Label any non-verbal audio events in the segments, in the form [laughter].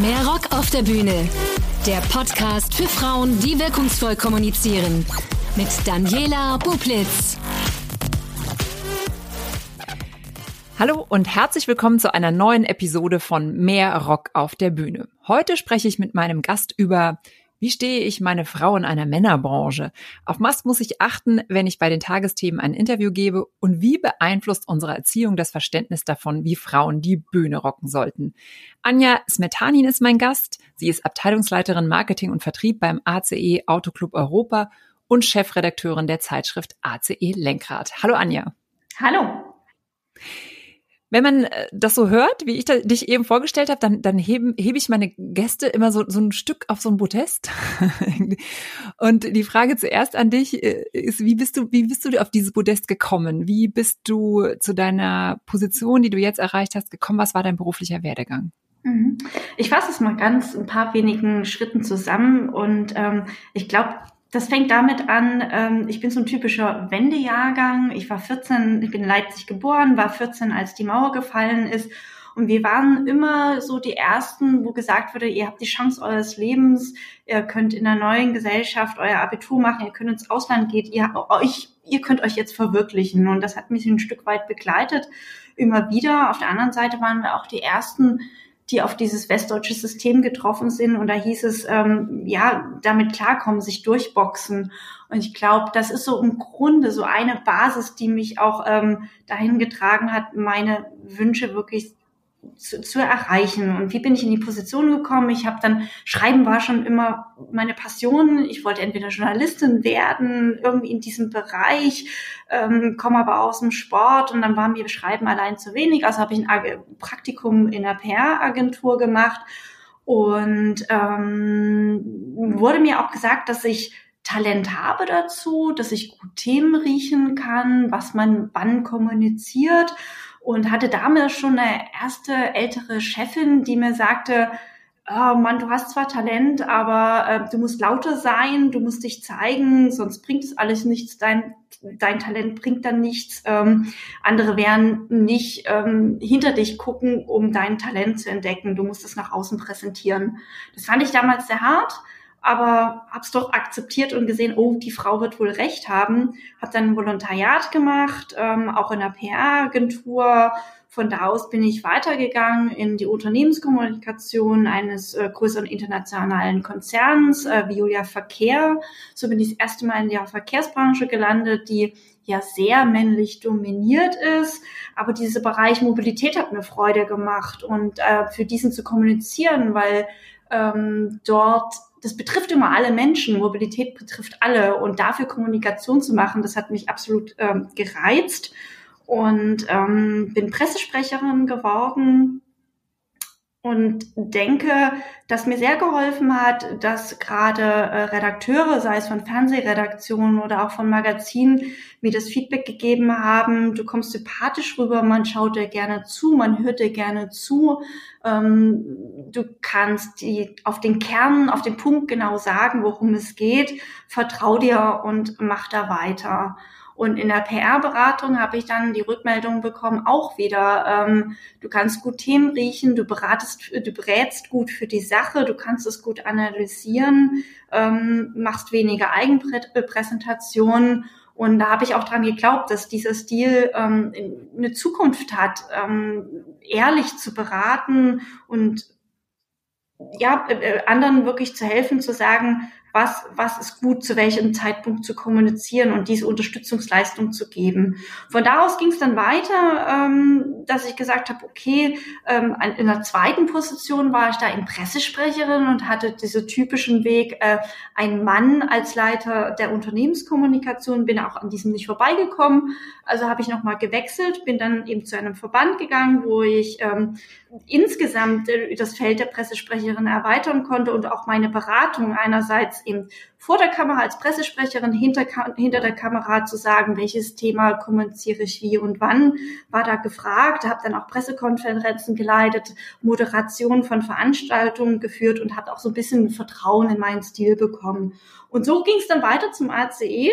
Mehr Rock auf der Bühne. Der Podcast für Frauen, die wirkungsvoll kommunizieren. Mit Daniela Bublitz. Hallo und herzlich willkommen zu einer neuen Episode von Mehr Rock auf der Bühne. Heute spreche ich mit meinem Gast über wie stehe ich meine Frau in einer Männerbranche? Auf was muss ich achten, wenn ich bei den Tagesthemen ein Interview gebe? Und wie beeinflusst unsere Erziehung das Verständnis davon, wie Frauen die Bühne rocken sollten? Anja Smetanin ist mein Gast. Sie ist Abteilungsleiterin Marketing und Vertrieb beim ACE Autoclub Europa und Chefredakteurin der Zeitschrift ACE Lenkrad. Hallo Anja. Hallo. Wenn man äh, das so hört, wie ich da, dich eben vorgestellt habe, dann, dann hebe, hebe ich meine Gäste immer so, so ein Stück auf so ein Podest. [laughs] Und die Frage zuerst an dich äh, ist, wie bist du, wie bist du auf dieses Podest gekommen? Wie bist du zu deiner Position, die du jetzt erreicht hast, gekommen? Was war dein beruflicher Werdegang? Mhm. Ich fasse es mal ganz ein paar wenigen Schritten zusammen und ähm, ich glaube, das fängt damit an, ähm, ich bin so ein typischer Wendejahrgang. Ich war 14, ich bin in Leipzig geboren, war 14, als die Mauer gefallen ist. Und wir waren immer so die Ersten, wo gesagt wurde, ihr habt die Chance eures Lebens, ihr könnt in der neuen Gesellschaft euer Abitur machen, ihr könnt ins Ausland gehen, ihr, euch, ihr könnt euch jetzt verwirklichen. Und das hat mich ein Stück weit begleitet, immer wieder. Auf der anderen Seite waren wir auch die Ersten, die auf dieses westdeutsche System getroffen sind. Und da hieß es, ähm, ja, damit klarkommen, sich durchboxen. Und ich glaube, das ist so im Grunde so eine Basis, die mich auch ähm, dahin getragen hat, meine Wünsche wirklich zu, zu erreichen. Und wie bin ich in die Position gekommen? Ich habe dann, Schreiben war schon immer meine Passion. Ich wollte entweder Journalistin werden, irgendwie in diesem Bereich, ähm, komme aber aus dem Sport und dann war mir Schreiben allein zu wenig. Also habe ich ein Praktikum in einer PR-Agentur gemacht und ähm, wurde mir auch gesagt, dass ich Talent habe dazu, dass ich gut Themen riechen kann, was man wann kommuniziert und hatte damals schon eine erste ältere Chefin, die mir sagte, oh Mann, du hast zwar Talent, aber äh, du musst lauter sein, du musst dich zeigen, sonst bringt es alles nichts, dein, dein Talent bringt dann nichts. Ähm, andere werden nicht ähm, hinter dich gucken, um dein Talent zu entdecken. Du musst es nach außen präsentieren. Das fand ich damals sehr hart aber hab's doch akzeptiert und gesehen, oh, die Frau wird wohl recht haben. Hab dann ein Volontariat gemacht, ähm, auch in der PR-Agentur. Von da aus bin ich weitergegangen in die Unternehmenskommunikation eines äh, größeren internationalen Konzerns, äh, Violia Verkehr. So bin ich das erste Mal in der Verkehrsbranche gelandet, die ja sehr männlich dominiert ist. Aber dieser Bereich Mobilität hat mir Freude gemacht und äh, für diesen zu kommunizieren, weil ähm, dort das betrifft immer alle Menschen, Mobilität betrifft alle und dafür Kommunikation zu machen, das hat mich absolut ähm, gereizt und ähm, bin Pressesprecherin geworden und denke, dass mir sehr geholfen hat, dass gerade äh, Redakteure, sei es von Fernsehredaktionen oder auch von Magazinen, mir das Feedback gegeben haben, du kommst sympathisch rüber, man schaut dir gerne zu, man hört dir gerne zu, ähm, du kannst die auf den Kern, auf den Punkt genau sagen, worum es geht, vertrau dir und mach da weiter. Und in der PR-Beratung habe ich dann die Rückmeldung bekommen, auch wieder, ähm, du kannst gut Themen riechen, du beratest, du berätst gut für die Sache, du kannst es gut analysieren, ähm, machst weniger Eigenpräsentation. Und da habe ich auch dran geglaubt, dass dieser Stil ähm, eine Zukunft hat, ähm, ehrlich zu beraten und ja, äh anderen wirklich zu helfen, zu sagen, was, was ist gut, zu welchem Zeitpunkt zu kommunizieren und diese Unterstützungsleistung zu geben. Von da aus ging es dann weiter, ähm, dass ich gesagt habe, okay, ähm, in der zweiten Position war ich da in Pressesprecherin und hatte diese typischen Weg, äh, ein Mann als Leiter der Unternehmenskommunikation, bin auch an diesem nicht vorbeigekommen. Also habe ich nochmal gewechselt, bin dann eben zu einem Verband gegangen, wo ich ähm, insgesamt äh, das Feld der Pressesprecherin erweitern konnte und auch meine Beratung einerseits eben vor der Kamera als Pressesprecherin, hinter, hinter der Kamera zu sagen, welches Thema kommuniziere ich wie und wann, war da gefragt, habe dann auch Pressekonferenzen geleitet, Moderation von Veranstaltungen geführt und habe auch so ein bisschen Vertrauen in meinen Stil bekommen. Und so ging es dann weiter zum ACE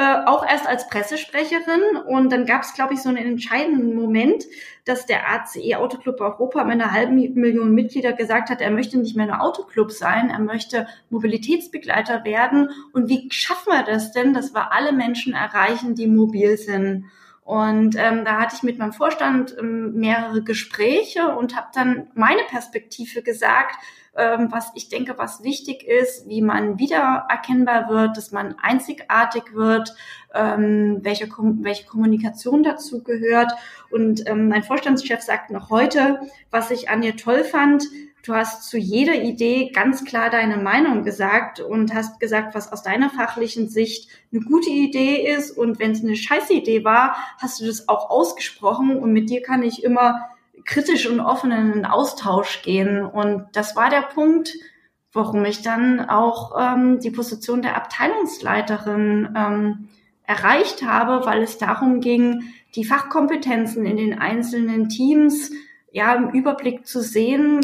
äh, auch erst als Pressesprecherin. Und dann gab es, glaube ich, so einen entscheidenden Moment, dass der ACE Autoclub Europa mit einer halben Million Mitglieder gesagt hat, er möchte nicht mehr nur Autoclub sein, er möchte Mobilitätsbegleiter werden. Und wie schaffen wir das denn, dass wir alle Menschen erreichen, die mobil sind? Und ähm, da hatte ich mit meinem Vorstand ähm, mehrere Gespräche und habe dann meine Perspektive gesagt, was ich denke, was wichtig ist, wie man wiedererkennbar wird, dass man einzigartig wird, ähm, welche, welche Kommunikation dazu gehört. Und ähm, mein Vorstandschef sagt noch heute, was ich an ihr toll fand, Du hast zu jeder Idee ganz klar deine Meinung gesagt und hast gesagt, was aus deiner fachlichen Sicht eine gute Idee ist. Und wenn es eine scheiße Idee war, hast du das auch ausgesprochen. Und mit dir kann ich immer kritisch und offen in den Austausch gehen. Und das war der Punkt, warum ich dann auch ähm, die Position der Abteilungsleiterin ähm, erreicht habe, weil es darum ging, die Fachkompetenzen in den einzelnen Teams ja im Überblick zu sehen,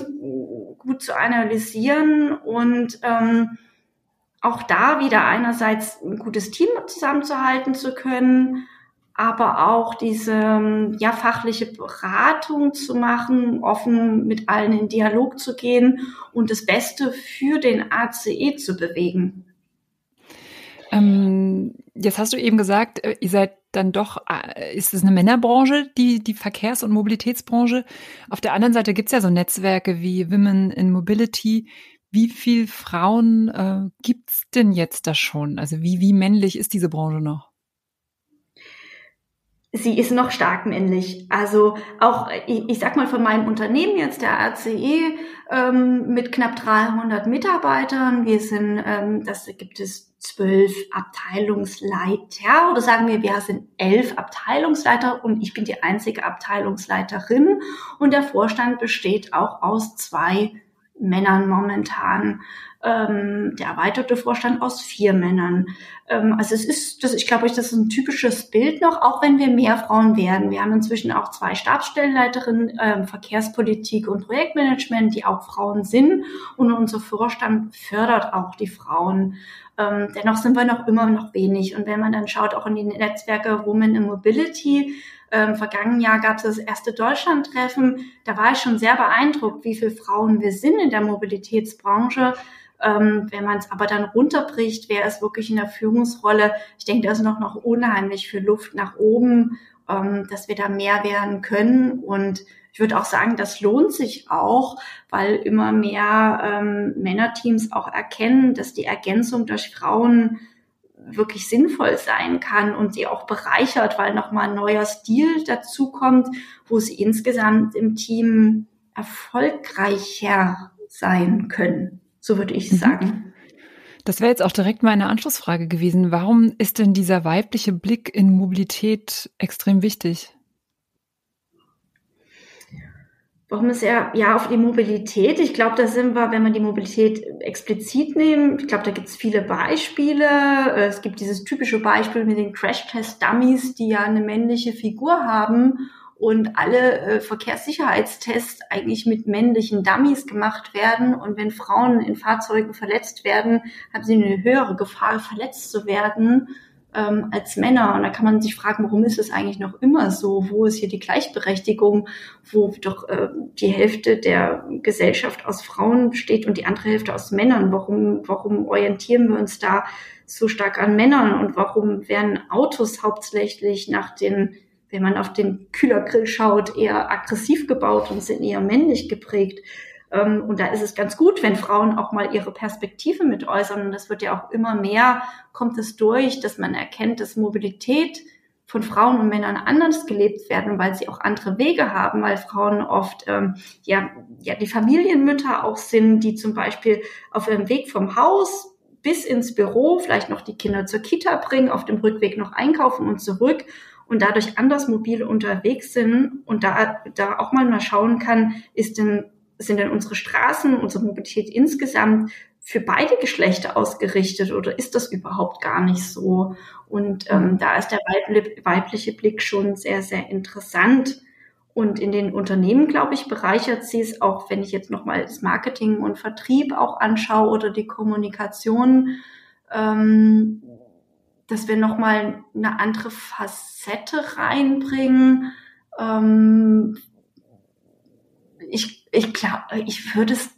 gut zu analysieren und ähm, auch da wieder einerseits ein gutes Team zusammenzuhalten zu können, aber auch diese ja fachliche Beratung zu machen, offen mit allen in Dialog zu gehen und das Beste für den ACE zu bewegen. Ähm, jetzt hast du eben gesagt, äh, ihr seid dann doch, äh, ist es eine Männerbranche, die, die Verkehrs- und Mobilitätsbranche. Auf der anderen Seite gibt es ja so Netzwerke wie Women in Mobility. Wie viel Frauen äh, gibt's denn jetzt da schon? Also wie, wie männlich ist diese Branche noch? Sie ist noch stark männlich. Also auch, ich, ich sag mal von meinem Unternehmen jetzt, der ACE, ähm, mit knapp 300 Mitarbeitern. Wir sind, ähm, das gibt es zwölf Abteilungsleiter oder sagen wir, wir sind elf Abteilungsleiter und ich bin die einzige Abteilungsleiterin und der Vorstand besteht auch aus zwei Männern momentan ähm, der erweiterte Vorstand aus vier Männern. Ähm, also es ist, das, ich glaube, das ist ein typisches Bild noch, auch wenn wir mehr Frauen werden. Wir haben inzwischen auch zwei Stabsstellenleiterinnen, ähm, Verkehrspolitik und Projektmanagement, die auch Frauen sind. Und unser Vorstand fördert auch die Frauen. Ähm, dennoch sind wir noch immer noch wenig. Und wenn man dann schaut, auch in die Netzwerke Women in Mobility, ähm, vergangenen Jahr gab es das erste Deutschland-Treffen. Da war ich schon sehr beeindruckt, wie viele Frauen wir sind in der Mobilitätsbranche. Ähm, wenn man es aber dann runterbricht, wer ist wirklich in der Führungsrolle? Ich denke, da ist noch, noch unheimlich viel Luft nach oben, ähm, dass wir da mehr werden können. Und ich würde auch sagen, das lohnt sich auch, weil immer mehr ähm, Männerteams auch erkennen, dass die Ergänzung durch Frauen wirklich sinnvoll sein kann und sie auch bereichert, weil nochmal ein neuer Stil dazukommt, wo sie insgesamt im Team erfolgreicher sein können. So würde ich mhm. sagen. Das wäre jetzt auch direkt meine Anschlussfrage gewesen. Warum ist denn dieser weibliche Blick in Mobilität extrem wichtig? Warum ist er ja auf die Mobilität? Ich glaube, da sind wir, wenn wir die Mobilität explizit nehmen, ich glaube, da gibt es viele Beispiele. Es gibt dieses typische Beispiel mit den Crash-Test-Dummies, die ja eine männliche Figur haben und alle äh, Verkehrssicherheitstests eigentlich mit männlichen Dummies gemacht werden. Und wenn Frauen in Fahrzeugen verletzt werden, haben sie eine höhere Gefahr, verletzt zu werden ähm, als Männer. Und da kann man sich fragen, warum ist es eigentlich noch immer so? Wo ist hier die Gleichberechtigung, wo doch äh, die Hälfte der Gesellschaft aus Frauen besteht und die andere Hälfte aus Männern? Warum, warum orientieren wir uns da so stark an Männern und warum werden Autos hauptsächlich nach den wenn man auf den Kühlergrill schaut, eher aggressiv gebaut und sind eher männlich geprägt. Ähm, und da ist es ganz gut, wenn Frauen auch mal ihre Perspektive mit äußern. Und das wird ja auch immer mehr, kommt es durch, dass man erkennt, dass Mobilität von Frauen und Männern anders gelebt werden, weil sie auch andere Wege haben, weil Frauen oft ähm, ja, ja die Familienmütter auch sind, die zum Beispiel auf ihrem Weg vom Haus bis ins Büro vielleicht noch die Kinder zur Kita bringen, auf dem Rückweg noch einkaufen und zurück und dadurch anders mobil unterwegs sind und da, da auch mal mal schauen kann, ist denn, sind denn unsere Straßen, unsere Mobilität insgesamt für beide Geschlechter ausgerichtet oder ist das überhaupt gar nicht so? Und ähm, mhm. da ist der weibliche Blick schon sehr, sehr interessant. Und in den Unternehmen, glaube ich, bereichert sie es auch, wenn ich jetzt nochmal das Marketing und Vertrieb auch anschaue oder die Kommunikation. Ähm, dass wir nochmal eine andere Facette reinbringen. Ähm, ich, ich glaube, ich würde es,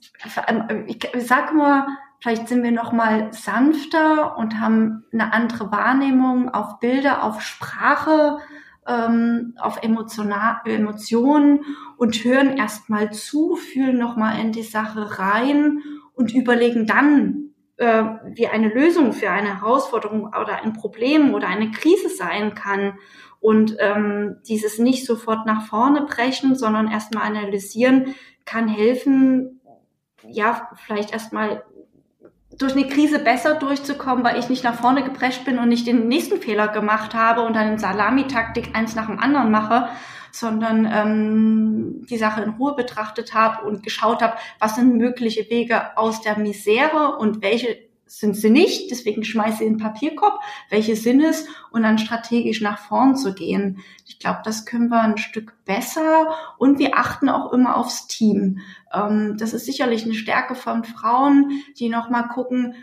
ich, sag nur, vielleicht sind wir nochmal sanfter und haben eine andere Wahrnehmung auf Bilder, auf Sprache, ähm, auf emotional, Emotionen und hören erstmal zu, fühlen nochmal in die Sache rein und überlegen dann, äh, wie eine Lösung für eine Herausforderung oder ein Problem oder eine Krise sein kann. Und ähm, dieses nicht sofort nach vorne brechen, sondern erstmal analysieren, kann helfen, ja, vielleicht erstmal durch eine Krise besser durchzukommen, weil ich nicht nach vorne geprescht bin und nicht den nächsten Fehler gemacht habe und dann in Salamitaktik eins nach dem anderen mache, sondern ähm, die Sache in Ruhe betrachtet habe und geschaut habe, was sind mögliche Wege aus der Misere und welche sind sie nicht, deswegen schmeiße ich in den Papierkorb, welche sind es und dann strategisch nach vorn zu gehen. Ich glaube, das können wir ein Stück besser und wir achten auch immer aufs Team. Ähm, das ist sicherlich eine Stärke von Frauen, die nochmal gucken,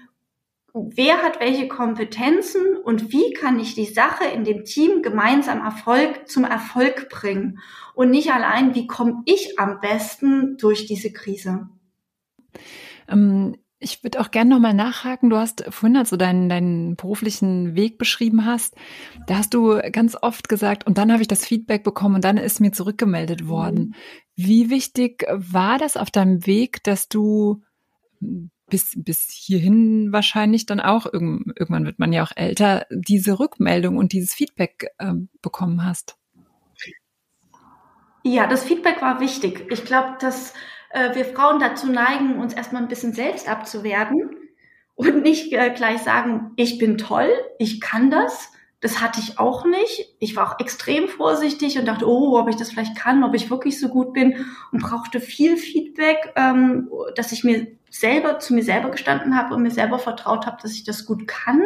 wer hat welche Kompetenzen und wie kann ich die Sache in dem Team gemeinsam Erfolg zum Erfolg bringen und nicht allein, wie komme ich am besten durch diese Krise. Ähm, ich würde auch gerne nochmal nachhaken. Du hast vorhin, als du deinen, deinen beruflichen Weg beschrieben hast, da hast du ganz oft gesagt, und dann habe ich das Feedback bekommen und dann ist mir zurückgemeldet mhm. worden. Mhm. Wie wichtig war das auf deinem Weg, dass du bis, bis hierhin wahrscheinlich dann auch, irgendwann wird man ja auch älter, diese Rückmeldung und dieses Feedback äh, bekommen hast? Ja, das Feedback war wichtig. Ich glaube, dass äh, wir Frauen dazu neigen, uns erstmal ein bisschen selbst abzuwerten und nicht äh, gleich sagen, ich bin toll, ich kann das. Das hatte ich auch nicht. Ich war auch extrem vorsichtig und dachte, oh, ob ich das vielleicht kann, ob ich wirklich so gut bin und brauchte viel Feedback, ähm, dass ich mir selber zu mir selber gestanden habe und mir selber vertraut habe, dass ich das gut kann.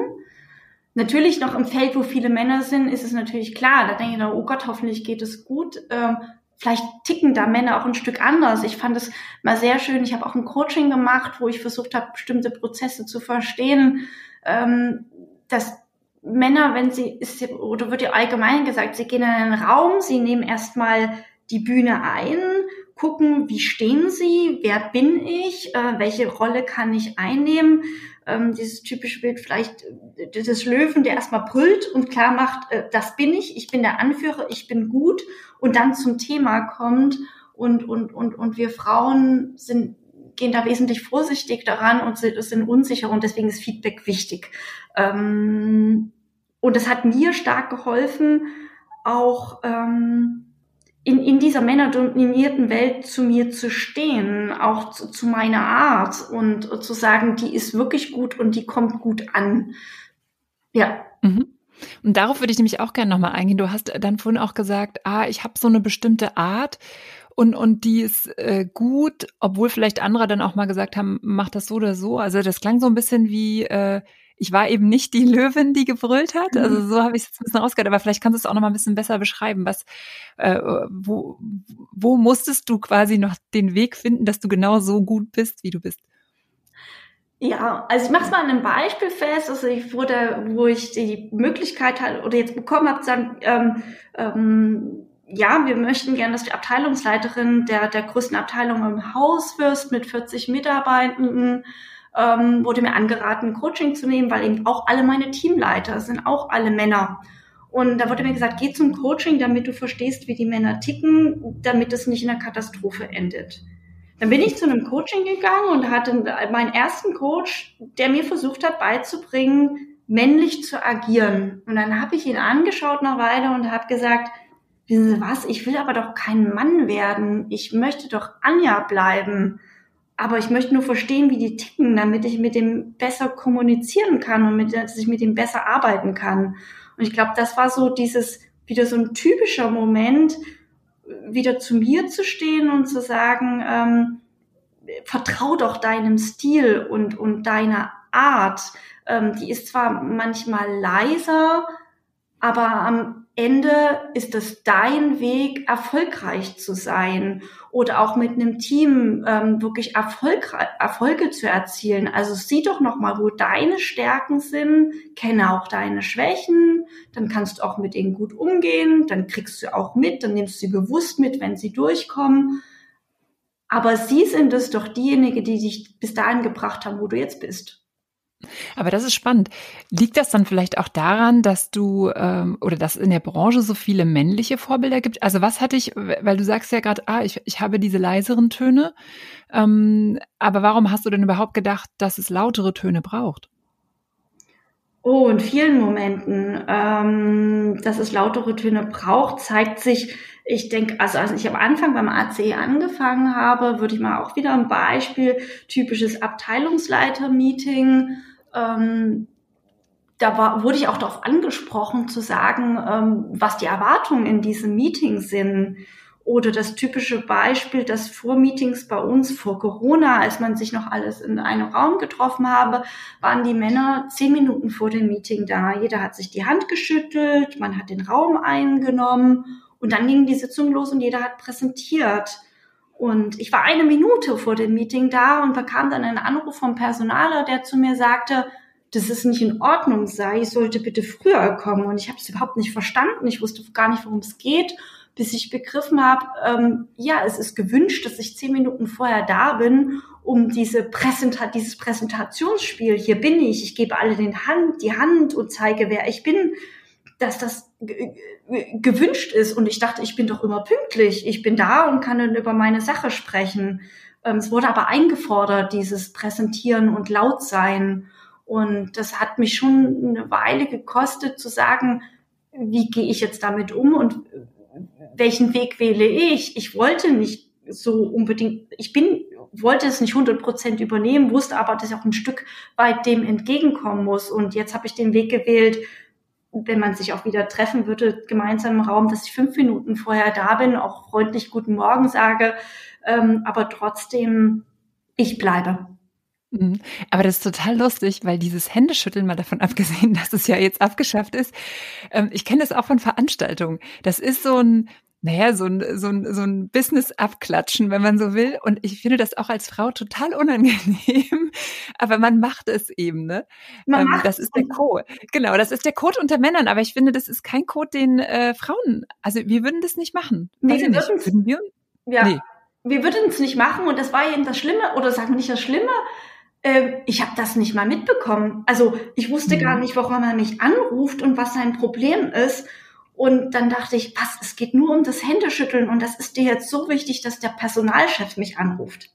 Natürlich noch im Feld, wo viele Männer sind, ist es natürlich klar. Da denke ich, oh Gott, hoffentlich geht es gut. Ähm, vielleicht ticken da Männer auch ein Stück anders. Ich fand es mal sehr schön. Ich habe auch ein Coaching gemacht, wo ich versucht habe, bestimmte Prozesse zu verstehen, ähm, dass Männer, wenn sie, ist, oder wird ja allgemein gesagt, sie gehen in einen Raum, sie nehmen erstmal die Bühne ein, gucken, wie stehen sie, wer bin ich, äh, welche Rolle kann ich einnehmen, ähm, dieses typische Bild vielleicht äh, des Löwen, der erstmal brüllt und klar macht, äh, das bin ich, ich bin der Anführer, ich bin gut und dann zum Thema kommt und, und, und, und wir Frauen sind, gehen da wesentlich vorsichtig daran und sind, sind unsicher und deswegen ist Feedback wichtig. Ähm, und es hat mir stark geholfen, auch ähm, in, in dieser männerdominierten Welt zu mir zu stehen, auch zu, zu meiner Art und, zu sagen, die ist wirklich gut und die kommt gut an. Ja. Mhm. Und darauf würde ich nämlich auch gerne nochmal eingehen. Du hast dann vorhin auch gesagt, ah, ich habe so eine bestimmte Art und, und die ist äh, gut, obwohl vielleicht andere dann auch mal gesagt haben, mach das so oder so. Also das klang so ein bisschen wie, äh, ich war eben nicht die [laughs] Löwin, die gebrüllt hat. Also mhm. so habe ich es jetzt ein bisschen rausgehört, aber vielleicht kannst du es auch noch mal ein bisschen besser beschreiben. Was, äh, wo, wo musstest du quasi noch den Weg finden, dass du genau so gut bist, wie du bist? Ja, also ich mache es mal an einem Beispiel fest. Also ich wurde, wo ich die Möglichkeit halt oder jetzt bekommen habe, zu sagen, ähm, ähm, ja, wir möchten gerne, dass die Abteilungsleiterin der, der größten Abteilung im Haus wirst mit 40 Mitarbeitenden ähm, wurde mir angeraten, Coaching zu nehmen, weil eben auch alle meine Teamleiter sind auch alle Männer. Und da wurde mir gesagt, geh zum Coaching, damit du verstehst, wie die Männer ticken, damit es nicht in einer Katastrophe endet. Dann bin ich zu einem Coaching gegangen und hatte meinen ersten Coach, der mir versucht hat beizubringen, männlich zu agieren. Und dann habe ich ihn angeschaut nach Weile und habe gesagt, wissen Sie was, ich will aber doch kein Mann werden. Ich möchte doch Anja bleiben aber ich möchte nur verstehen, wie die ticken, damit ich mit dem besser kommunizieren kann und mit, dass ich mit dem besser arbeiten kann. Und ich glaube, das war so dieses, wieder so ein typischer Moment, wieder zu mir zu stehen und zu sagen, ähm, vertrau doch deinem Stil und, und deiner Art. Ähm, die ist zwar manchmal leiser, aber am Ende ist es dein Weg, erfolgreich zu sein oder auch mit einem Team ähm, wirklich Erfolg, Erfolge zu erzielen. Also sieh doch nochmal, wo deine Stärken sind, kenne auch deine Schwächen, dann kannst du auch mit ihnen gut umgehen, dann kriegst du auch mit, dann nimmst du sie bewusst mit, wenn sie durchkommen. Aber sie sind es doch diejenigen, die dich bis dahin gebracht haben, wo du jetzt bist. Aber das ist spannend. Liegt das dann vielleicht auch daran, dass du ähm, oder dass in der Branche so viele männliche Vorbilder gibt? Also was hatte ich, weil du sagst ja gerade, ah, ich, ich habe diese leiseren Töne, ähm, aber warum hast du denn überhaupt gedacht, dass es lautere Töne braucht? Oh, in vielen Momenten, ähm, dass es lautere Töne braucht, zeigt sich, ich denke, also als ich am Anfang beim ACE angefangen habe, würde ich mal auch wieder ein Beispiel, typisches Abteilungsleiter-Meeting, ähm, da war, wurde ich auch darauf angesprochen zu sagen, ähm, was die Erwartungen in diesem Meeting sind. Oder das typische Beispiel, dass vor Meetings bei uns vor Corona, als man sich noch alles in einem Raum getroffen habe, waren die Männer zehn Minuten vor dem Meeting da. Jeder hat sich die Hand geschüttelt, man hat den Raum eingenommen und dann ging die Sitzung los und jeder hat präsentiert. Und ich war eine Minute vor dem Meeting da und bekam dann einen Anruf vom Personaler, der zu mir sagte, dass es nicht in Ordnung sei, ich sollte bitte früher kommen. Und ich habe es überhaupt nicht verstanden. Ich wusste gar nicht, worum es geht, bis ich begriffen habe, ähm, ja, es ist gewünscht, dass ich zehn Minuten vorher da bin, um diese Präsenta dieses Präsentationsspiel, hier bin ich, ich gebe alle den Hand, die Hand und zeige, wer ich bin, dass das gewünscht ist. Und ich dachte, ich bin doch immer pünktlich. Ich bin da und kann dann über meine Sache sprechen. Ähm, es wurde aber eingefordert, dieses Präsentieren und laut sein. Und das hat mich schon eine Weile gekostet zu sagen, wie gehe ich jetzt damit um und welchen Weg wähle ich? Ich wollte nicht so unbedingt, ich bin, wollte es nicht 100 Prozent übernehmen, wusste aber, dass ich auch ein Stück weit dem entgegenkommen muss. Und jetzt habe ich den Weg gewählt, wenn man sich auch wieder treffen würde, gemeinsam im Raum, dass ich fünf Minuten vorher da bin, auch freundlich Guten Morgen sage, ähm, aber trotzdem, ich bleibe. Mhm. Aber das ist total lustig, weil dieses Händeschütteln, mal davon [laughs] abgesehen, dass es ja jetzt abgeschafft ist, ähm, ich kenne das auch von Veranstaltungen. Das ist so ein, naja, so ein, so ein, so ein Business-Abklatschen, wenn man so will. Und ich finde das auch als Frau total unangenehm. [laughs] Aber man macht es eben, ne? Man ähm, das ist der Code. Genau, das ist der Code unter Männern. Aber ich finde, das ist kein Code, den äh, Frauen, also wir würden das nicht machen. Nee, wir nicht. Würden wir? Ja. Nee. Wir würden es nicht machen und das war eben das Schlimme, oder sagen wir nicht das Schlimme, äh, ich habe das nicht mal mitbekommen. Also ich wusste mhm. gar nicht, warum er mich anruft und was sein Problem ist. Und dann dachte ich, was, es geht nur um das Händeschütteln und das ist dir jetzt so wichtig, dass der Personalchef mich anruft.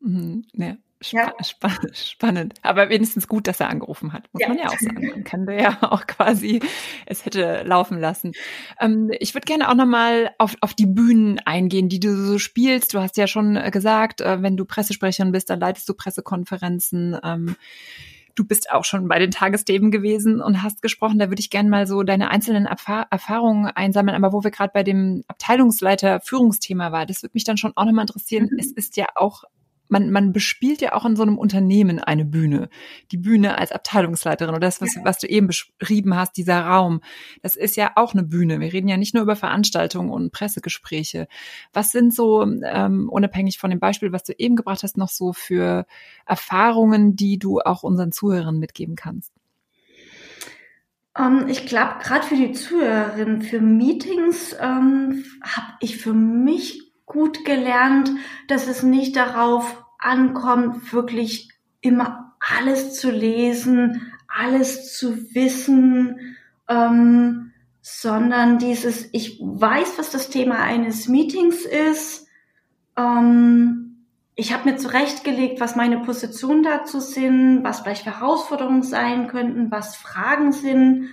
Mhm, ja. Sp ja. Sp spannend. Aber wenigstens gut, dass er angerufen hat, muss ja. man ja auch sagen. Man kann ja [laughs] auch quasi es hätte laufen lassen. Ähm, ich würde gerne auch nochmal auf, auf die Bühnen eingehen, die du so spielst. Du hast ja schon gesagt, äh, wenn du Pressesprecherin bist, dann leitest du Pressekonferenzen. Ähm, Du bist auch schon bei den Tagesthemen gewesen und hast gesprochen. Da würde ich gerne mal so deine einzelnen Erfahr Erfahrungen einsammeln. Aber wo wir gerade bei dem Abteilungsleiter Führungsthema war, das würde mich dann schon auch nochmal interessieren. Mhm. Es ist ja auch man, man bespielt ja auch in so einem Unternehmen eine Bühne. Die Bühne als Abteilungsleiterin oder das, was, was du eben beschrieben hast, dieser Raum, das ist ja auch eine Bühne. Wir reden ja nicht nur über Veranstaltungen und Pressegespräche. Was sind so, ähm, unabhängig von dem Beispiel, was du eben gebracht hast, noch so für Erfahrungen, die du auch unseren Zuhörern mitgeben kannst? Um, ähm, ich glaube, gerade für die Zuhörerinnen, für Meetings ähm, habe ich für mich gut gelernt, dass es nicht darauf ankommt, wirklich immer alles zu lesen, alles zu wissen, ähm, sondern dieses, ich weiß, was das Thema eines Meetings ist. Ähm, ich habe mir zurechtgelegt, was meine Positionen dazu sind, was vielleicht Herausforderungen sein könnten, was Fragen sind.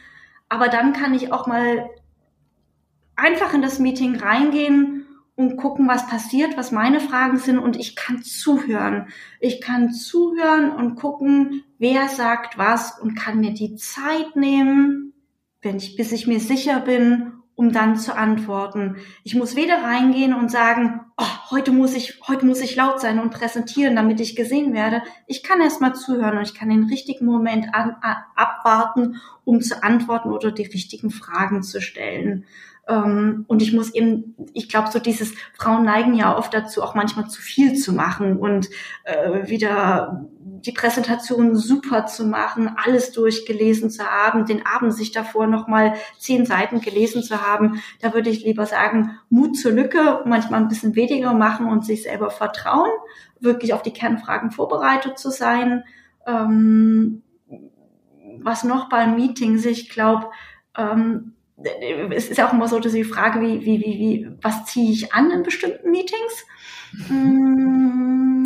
Aber dann kann ich auch mal einfach in das Meeting reingehen und gucken, was passiert, was meine Fragen sind und ich kann zuhören. Ich kann zuhören und gucken, wer sagt was und kann mir die Zeit nehmen, wenn ich, bis ich mir sicher bin, um dann zu antworten. Ich muss weder reingehen und sagen, oh, heute muss ich, heute muss ich laut sein und präsentieren, damit ich gesehen werde. Ich kann erst mal zuhören und ich kann den richtigen Moment an, abwarten, um zu antworten oder die richtigen Fragen zu stellen. Ähm, und ich muss eben, ich glaube, so dieses Frauen neigen ja oft dazu, auch manchmal zu viel zu machen und äh, wieder die Präsentation super zu machen, alles durchgelesen zu haben, den Abend sich davor nochmal zehn Seiten gelesen zu haben. Da würde ich lieber sagen, Mut zur Lücke, manchmal ein bisschen weniger machen und sich selber vertrauen, wirklich auf die Kernfragen vorbereitet zu sein. Ähm, was noch beim Meeting, ich glaube, ähm, es ist ja auch immer so, die Frage, wie, wie, wie, wie, was ziehe ich an in bestimmten Meetings? Mm,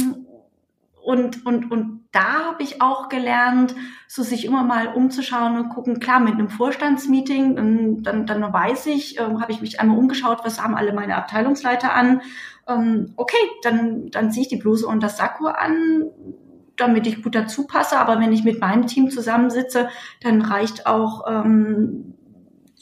und, und, und da habe ich auch gelernt, so sich immer mal umzuschauen und gucken, klar, mit einem Vorstandsmeeting, dann, dann, weiß ich, äh, habe ich mich einmal umgeschaut, was haben alle meine Abteilungsleiter an. Ähm, okay, dann, dann ziehe ich die Bluse und das Sakko an, damit ich gut dazu passe. Aber wenn ich mit meinem Team zusammensitze, dann reicht auch ähm,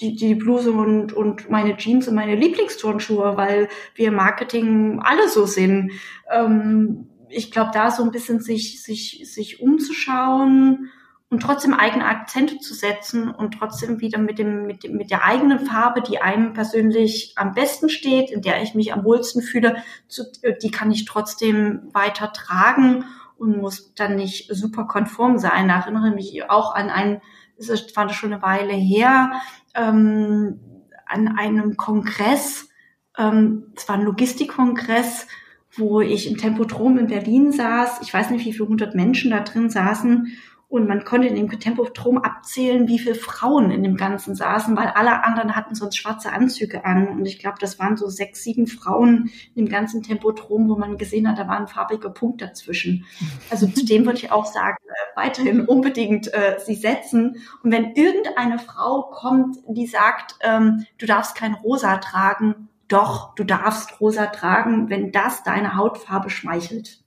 die, die Bluse und, und meine Jeans und meine Lieblingsturnschuhe, weil wir Marketing alle so sind. Ähm, ich glaube, da so ein bisschen sich, sich, sich umzuschauen und trotzdem eigene Akzente zu setzen und trotzdem wieder mit dem, mit dem, mit der eigenen Farbe, die einem persönlich am besten steht, in der ich mich am wohlsten fühle, zu, die kann ich trotzdem weiter tragen und muss dann nicht super konform sein. Da erinnere mich auch an ein, es war schon eine Weile her, ähm, an einem Kongress, ähm, es war ein Logistikkongress, wo ich im Tempodrom in Berlin saß. Ich weiß nicht, wie viele hundert Menschen da drin saßen. Und man konnte in dem Tempodrom abzählen, wie viele Frauen in dem Ganzen saßen, weil alle anderen hatten sonst schwarze Anzüge an. Und ich glaube, das waren so sechs, sieben Frauen in dem ganzen Tempodrom, wo man gesehen hat, da war ein farbiger Punkt dazwischen. Also zu dem würde ich auch sagen, äh, weiterhin unbedingt äh, sie setzen. Und wenn irgendeine Frau kommt, die sagt, ähm, du darfst kein Rosa tragen, doch, du darfst rosa tragen, wenn das deine Hautfarbe schmeichelt.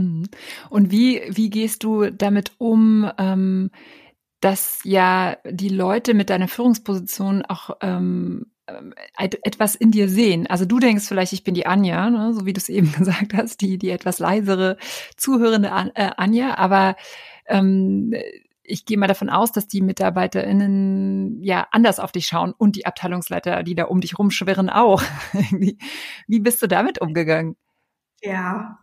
Mhm. Und wie, wie gehst du damit um, ähm, dass ja die Leute mit deiner Führungsposition auch ähm, etwas in dir sehen. Also du denkst vielleicht, ich bin die Anja, ne, so wie du es eben [laughs] gesagt hast, die, die etwas leisere, zuhörende äh, Anja, aber ähm, ich gehe mal davon aus, dass die MitarbeiterInnen ja anders auf dich schauen und die Abteilungsleiter, die da um dich rumschwirren, auch. [laughs] Wie bist du damit umgegangen? Ja,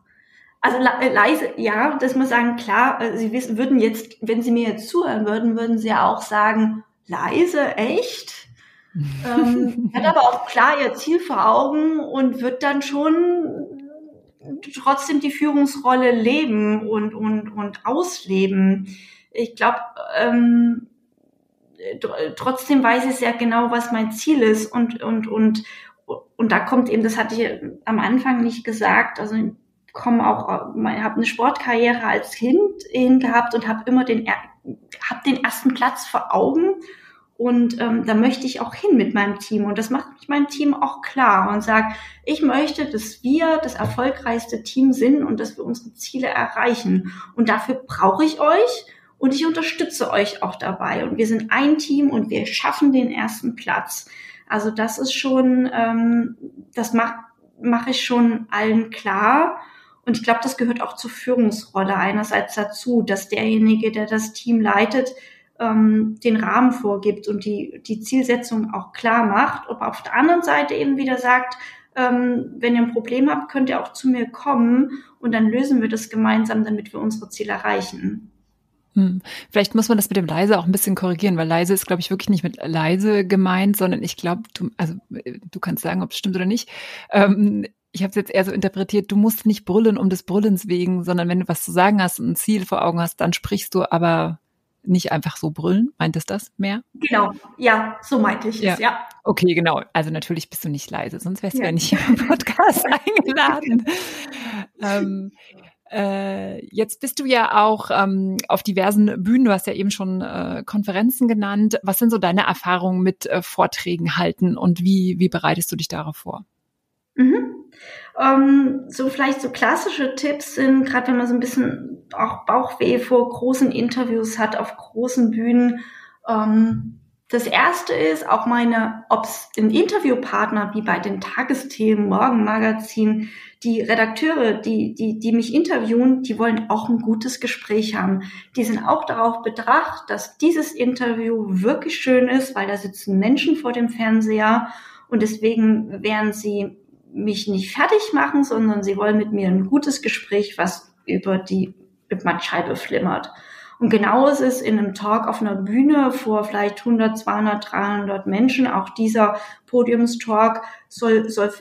also äh, leise, ja, das muss sagen, klar, äh, sie wissen, würden jetzt, wenn sie mir jetzt zuhören würden, würden sie ja auch sagen, leise, echt? [laughs] ähm, hat aber auch klar ihr Ziel vor Augen und wird dann schon trotzdem die Führungsrolle leben und, und, und ausleben ich glaube, ähm, trotzdem weiß ich sehr genau, was mein Ziel ist und, und, und, und da kommt eben, das hatte ich am Anfang nicht gesagt, also komme auch, habe eine Sportkarriere als Kind hin gehabt und habe immer den, hab den ersten Platz vor Augen und ähm, da möchte ich auch hin mit meinem Team. Und das macht mich meinem Team auch klar und sagt, ich möchte, dass wir das erfolgreichste Team sind und dass wir unsere Ziele erreichen. Und dafür brauche ich euch und ich unterstütze euch auch dabei. Und wir sind ein Team und wir schaffen den ersten Platz. Also das ist schon, ähm, das macht mache ich schon allen klar. Und ich glaube, das gehört auch zur Führungsrolle einerseits dazu, dass derjenige, der das Team leitet, ähm, den Rahmen vorgibt und die, die Zielsetzung auch klar macht. Aber auf der anderen Seite eben wieder sagt, ähm, wenn ihr ein Problem habt, könnt ihr auch zu mir kommen und dann lösen wir das gemeinsam, damit wir unsere Ziele erreichen. Hm. Vielleicht muss man das mit dem leise auch ein bisschen korrigieren, weil leise ist, glaube ich, wirklich nicht mit leise gemeint, sondern ich glaube, du, also du kannst sagen, ob es stimmt oder nicht. Ähm, ich habe es jetzt eher so interpretiert, du musst nicht brüllen um des Brüllens wegen, sondern wenn du was zu sagen hast und ein Ziel vor Augen hast, dann sprichst du aber nicht einfach so brüllen. Meint es das mehr? Genau, ja, so meinte ich ja. es, ja. Okay, genau. Also natürlich bist du nicht leise, sonst wärst du ja. ja nicht im Podcast [laughs] eingeladen. ähm, äh, jetzt bist du ja auch ähm, auf diversen Bühnen, du hast ja eben schon äh, Konferenzen genannt. Was sind so deine Erfahrungen mit äh, Vorträgen halten und wie, wie bereitest du dich darauf vor? Mhm. Ähm, so vielleicht so klassische Tipps sind, gerade wenn man so ein bisschen auch Bauchweh vor großen Interviews hat, auf großen Bühnen, ähm, das erste ist auch meine, ob es ein Interviewpartner wie bei den Tagesthemen, Morgenmagazin, die Redakteure, die, die, die mich interviewen, die wollen auch ein gutes Gespräch haben. Die sind auch darauf bedacht, dass dieses Interview wirklich schön ist, weil da sitzen Menschen vor dem Fernseher und deswegen werden sie mich nicht fertig machen, sondern sie wollen mit mir ein gutes Gespräch, was über die Scheibe flimmert. Und genau ist es in einem Talk auf einer Bühne vor vielleicht 100, 200, 300 Menschen. Auch dieser Podiumstalk soll, soll,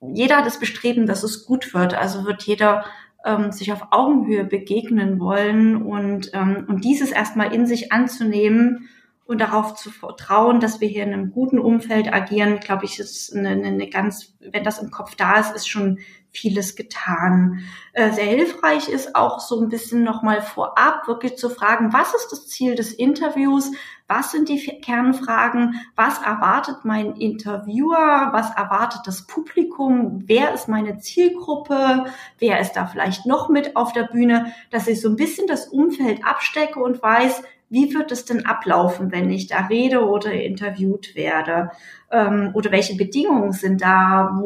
jeder das Bestreben, dass es gut wird. Also wird jeder ähm, sich auf Augenhöhe begegnen wollen und, ähm, und dieses erstmal in sich anzunehmen und darauf zu vertrauen, dass wir hier in einem guten Umfeld agieren, glaube ich, ist eine, eine ganz, wenn das im Kopf da ist, ist schon vieles getan. Äh, sehr hilfreich ist auch so ein bisschen nochmal vorab wirklich zu fragen, was ist das Ziel des Interviews? Was sind die Kernfragen? Was erwartet mein Interviewer? Was erwartet das Publikum? Wer ist meine Zielgruppe? Wer ist da vielleicht noch mit auf der Bühne? Dass ich so ein bisschen das Umfeld abstecke und weiß, wie wird es denn ablaufen, wenn ich da rede oder interviewt werde? Ähm, oder welche Bedingungen sind da?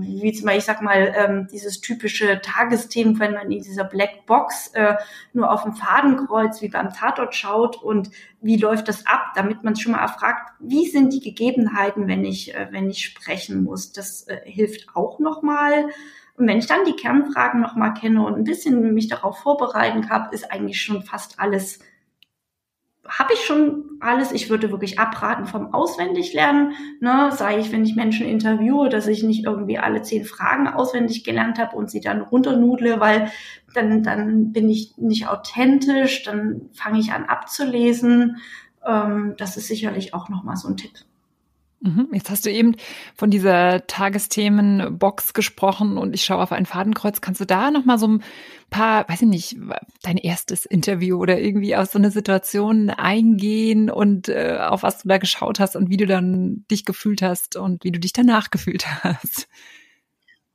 Wie zum Beispiel, ich sag mal, ähm, dieses typische Tagesthemen, wenn man in dieser Black Box äh, nur auf dem Fadenkreuz wie beim Tatort schaut und wie läuft das ab, damit man schon mal erfragt, wie sind die Gegebenheiten, wenn ich, äh, wenn ich sprechen muss? Das äh, hilft auch nochmal. Und wenn ich dann die Kernfragen nochmal kenne und ein bisschen mich darauf vorbereiten habe, ist eigentlich schon fast alles habe ich schon alles. Ich würde wirklich abraten vom Auswendiglernen. Ne, sei ich, wenn ich Menschen interviewe, dass ich nicht irgendwie alle zehn Fragen auswendig gelernt habe und sie dann runternudle, weil dann, dann bin ich nicht authentisch, dann fange ich an abzulesen. Ähm, das ist sicherlich auch nochmal so ein Tipp. Mhm. Jetzt hast du eben von dieser Tagesthemenbox gesprochen und ich schaue auf ein Fadenkreuz. Kannst du da noch mal so ein paar, weiß ich nicht, dein erstes Interview oder irgendwie aus so einer Situation eingehen und äh, auf was du da geschaut hast und wie du dann dich gefühlt hast und wie du dich danach gefühlt [laughs] hast?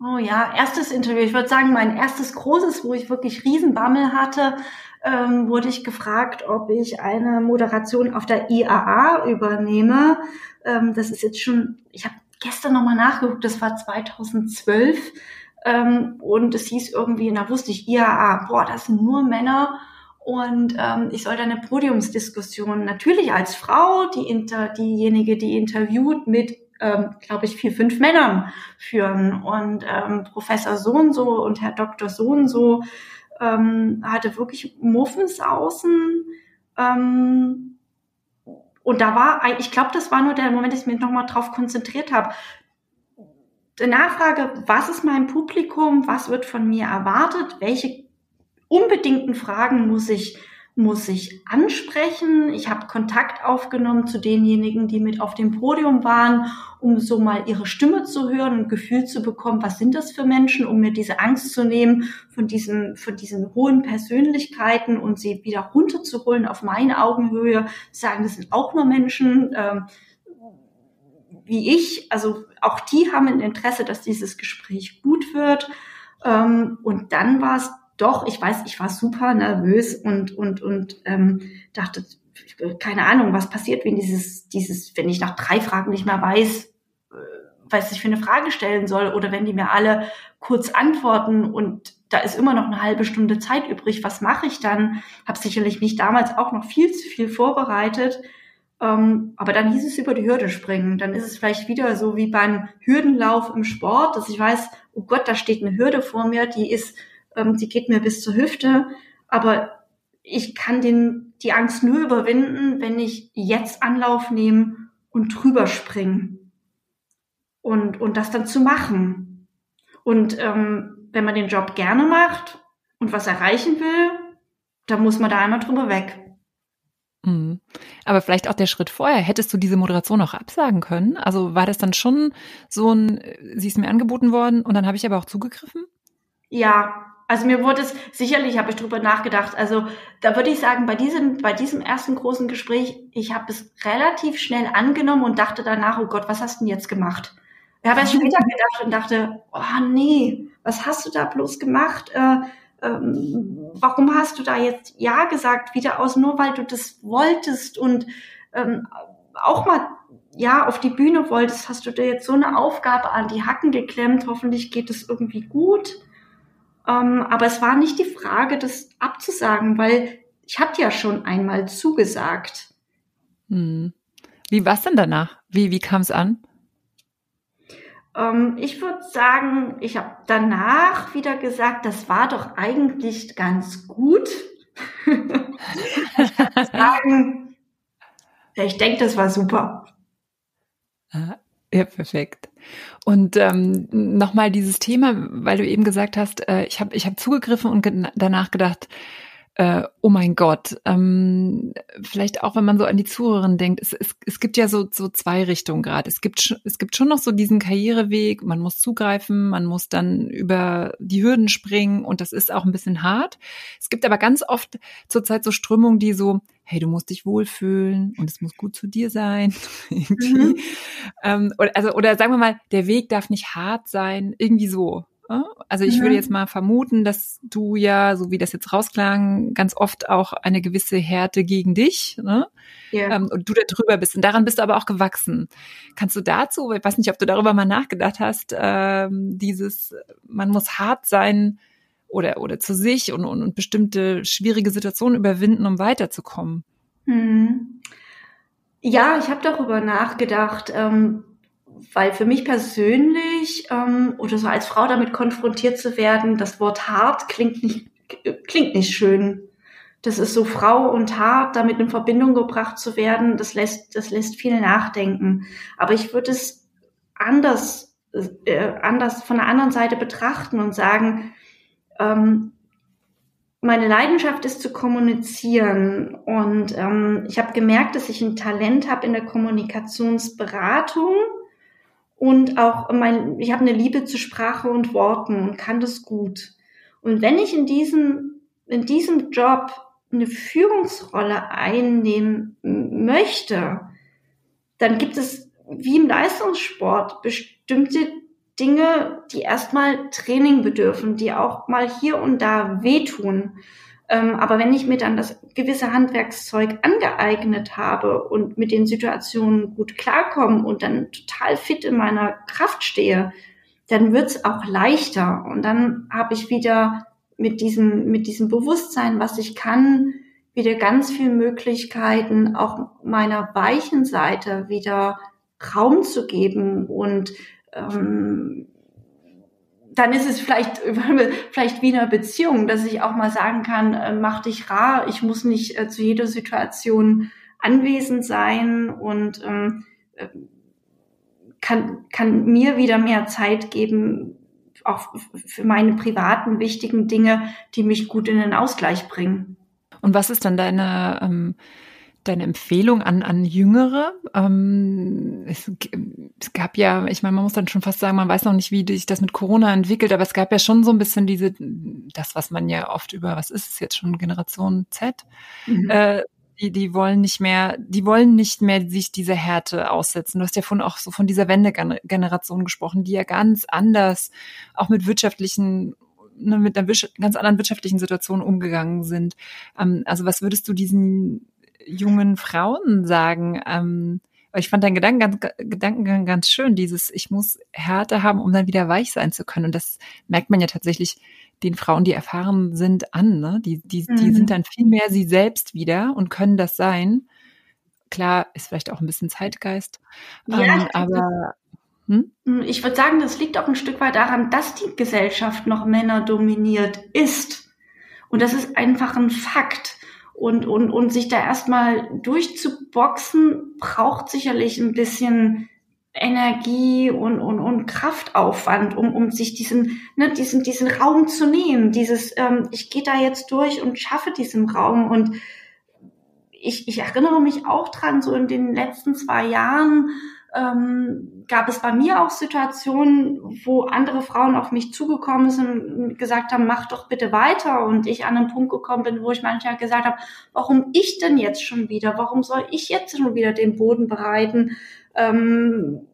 Oh ja, erstes Interview. Ich würde sagen, mein erstes großes, wo ich wirklich Riesenbammel hatte, ähm, wurde ich gefragt, ob ich eine Moderation auf der IAA übernehme. Ähm, das ist jetzt schon, ich habe gestern nochmal nachgeguckt, das war 2012. Ähm, und es hieß irgendwie, da wusste ich, IAA, boah, das sind nur Männer. Und ähm, ich sollte eine Podiumsdiskussion natürlich als Frau, die inter, diejenige, die interviewt, mit, ähm, glaube ich, vier, fünf Männern führen. Und ähm, Professor so und so und Herr Doktor so und so ähm, hatte wirklich Muffens außen. Ähm, und da war, ich glaube, das war nur der Moment, dass ich mich nochmal drauf konzentriert habe. Die Nachfrage, was ist mein Publikum, was wird von mir erwartet, welche unbedingten Fragen muss ich muss ich ansprechen. Ich habe Kontakt aufgenommen zu denjenigen, die mit auf dem Podium waren, um so mal ihre Stimme zu hören und Gefühl zu bekommen, was sind das für Menschen, um mir diese Angst zu nehmen von diesen, von diesen hohen Persönlichkeiten und sie wieder runterzuholen auf meine Augenhöhe, sagen, das sind auch nur Menschen, ähm, wie ich. Also auch die haben ein Interesse, dass dieses Gespräch gut wird. Ähm, und dann war es doch, ich weiß, ich war super nervös und, und, und ähm, dachte, keine Ahnung, was passiert, wenn dieses, dieses, wenn ich nach drei Fragen nicht mehr weiß, äh, was ich für eine Frage stellen soll, oder wenn die mir alle kurz antworten und da ist immer noch eine halbe Stunde Zeit übrig, was mache ich dann? Habe sicherlich mich damals auch noch viel zu viel vorbereitet. Ähm, aber dann hieß es über die Hürde springen. Dann ist es vielleicht wieder so wie beim Hürdenlauf im Sport, dass ich weiß, oh Gott, da steht eine Hürde vor mir, die ist ähm, die geht mir bis zur Hüfte, aber ich kann den, die Angst nur überwinden, wenn ich jetzt Anlauf nehme und drüber springen und, und das dann zu machen. Und ähm, wenn man den Job gerne macht und was erreichen will, dann muss man da einmal drüber weg. Mhm. Aber vielleicht auch der Schritt vorher, hättest du diese Moderation auch absagen können? Also war das dann schon so ein, sie ist mir angeboten worden und dann habe ich aber auch zugegriffen? Ja, also mir wurde es, sicherlich habe ich drüber nachgedacht. Also da würde ich sagen, bei diesem, bei diesem ersten großen Gespräch, ich habe es relativ schnell angenommen und dachte danach, oh Gott, was hast du denn jetzt gemacht? Ich habe erst später [laughs] gedacht und dachte, oh nee, was hast du da bloß gemacht? Äh, ähm, warum hast du da jetzt Ja gesagt, wieder aus, nur weil du das wolltest und ähm, auch mal ja auf die Bühne wolltest, hast du dir jetzt so eine Aufgabe an die Hacken geklemmt. Hoffentlich geht es irgendwie gut. Ähm, aber es war nicht die Frage, das abzusagen, weil ich hatte ja schon einmal zugesagt. Hm. Wie war es denn danach? Wie, wie kam es an? Ähm, ich würde sagen, ich habe danach wieder gesagt, das war doch eigentlich ganz gut. [laughs] ich kann [laughs] sagen, ich denke, das war super. Ja, perfekt. Und ähm, nochmal dieses Thema, weil du eben gesagt hast, äh, ich habe ich hab zugegriffen und danach gedacht, äh, oh mein Gott, ähm, vielleicht auch, wenn man so an die Zuhörerin denkt, es, es, es gibt ja so, so zwei Richtungen gerade. Es gibt, es gibt schon noch so diesen Karriereweg, man muss zugreifen, man muss dann über die Hürden springen und das ist auch ein bisschen hart. Es gibt aber ganz oft zurzeit so Strömungen, die so, hey, du musst dich wohlfühlen und es muss gut zu dir sein. [laughs] mhm. ähm, oder, also, oder sagen wir mal, der Weg darf nicht hart sein, irgendwie so. Also ich mhm. würde jetzt mal vermuten, dass du ja, so wie das jetzt rausklang, ganz oft auch eine gewisse Härte gegen dich ne? yeah. ähm, und du da drüber bist. Und daran bist du aber auch gewachsen. Kannst du dazu, ich weiß nicht, ob du darüber mal nachgedacht hast, ähm, dieses, man muss hart sein oder, oder zu sich und, und, und bestimmte schwierige Situationen überwinden, um weiterzukommen. Mhm. Ja, ich habe darüber nachgedacht. Ähm, weil für mich persönlich ähm, oder so als Frau damit konfrontiert zu werden, das Wort hart klingt nicht klingt nicht schön. Das ist so Frau und hart, damit in Verbindung gebracht zu werden, das lässt das lässt viel nachdenken. Aber ich würde es anders äh, anders von der anderen Seite betrachten und sagen, ähm, meine Leidenschaft ist zu kommunizieren und ähm, ich habe gemerkt, dass ich ein Talent habe in der Kommunikationsberatung und auch mein, ich habe eine Liebe zu Sprache und Worten und kann das gut. Und wenn ich in diesem, in diesem Job eine Führungsrolle einnehmen möchte, dann gibt es wie im Leistungssport bestimmte Dinge, die erstmal Training bedürfen, die auch mal hier und da wehtun. Ähm, aber wenn ich mir dann das gewisse Handwerkszeug angeeignet habe und mit den Situationen gut klarkomme und dann total fit in meiner Kraft stehe, dann wird's auch leichter. Und dann habe ich wieder mit diesem, mit diesem Bewusstsein, was ich kann, wieder ganz viele Möglichkeiten, auch meiner weichen Seite wieder Raum zu geben und ähm, dann ist es vielleicht, [laughs] vielleicht wie in einer Beziehung, dass ich auch mal sagen kann, äh, mach dich rar, ich muss nicht äh, zu jeder Situation anwesend sein und ähm, äh, kann, kann mir wieder mehr Zeit geben, auch für meine privaten wichtigen Dinge, die mich gut in den Ausgleich bringen. Und was ist dann deine ähm, deine Empfehlung an, an Jüngere? Ähm, es, es, gab ja, ich meine, man muss dann schon fast sagen, man weiß noch nicht, wie sich das mit Corona entwickelt, aber es gab ja schon so ein bisschen diese, das, was man ja oft über, was ist es jetzt schon, Generation Z? Mhm. Äh, die, die wollen nicht mehr, die wollen nicht mehr sich dieser Härte aussetzen. Du hast ja von auch so von dieser Wendegeneration gesprochen, die ja ganz anders auch mit wirtschaftlichen ne, mit einer ganz anderen wirtschaftlichen Situation umgegangen sind. Ähm, also was würdest du diesen jungen Frauen sagen? Ähm, ich fand deinen Gedanken ganz, Gedankengang ganz schön, dieses, ich muss Härte haben, um dann wieder weich sein zu können. Und das merkt man ja tatsächlich den Frauen, die erfahren sind, an. Ne? Die, die, mhm. die sind dann viel mehr sie selbst wieder und können das sein. Klar, ist vielleicht auch ein bisschen Zeitgeist. Ja, ähm, aber hm? ich würde sagen, das liegt auch ein Stück weit daran, dass die Gesellschaft noch Männer dominiert ist. Und das ist einfach ein Fakt und, und, und sich da erstmal durchzuboxen, braucht sicherlich ein bisschen Energie und, und, und Kraftaufwand, um, um sich diesen, ne, diesen, diesen Raum zu nehmen. Dieses, ähm, ich gehe da jetzt durch und schaffe diesen Raum. Und ich, ich erinnere mich auch dran, so in den letzten zwei Jahren, ähm, gab es bei mir auch Situationen, wo andere Frauen auf mich zugekommen sind und gesagt haben, mach doch bitte weiter. Und ich an einen Punkt gekommen bin, wo ich manchmal gesagt habe, warum ich denn jetzt schon wieder? Warum soll ich jetzt schon wieder den Boden bereiten? Ähm,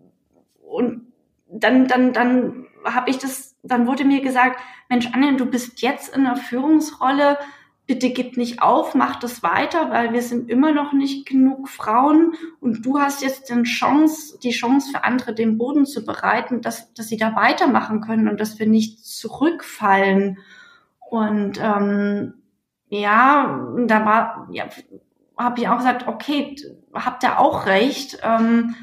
und dann, dann, dann habe ich das, dann wurde mir gesagt, Mensch, Anne, du bist jetzt in einer Führungsrolle, bitte gib nicht auf, mach das weiter, weil wir sind immer noch nicht genug Frauen und du hast jetzt die Chance, die Chance für andere den Boden zu bereiten, dass, dass sie da weitermachen können und dass wir nicht zurückfallen. Und ähm, ja, da war, ja, habe ich auch gesagt, okay, habt ihr auch recht. Ähm,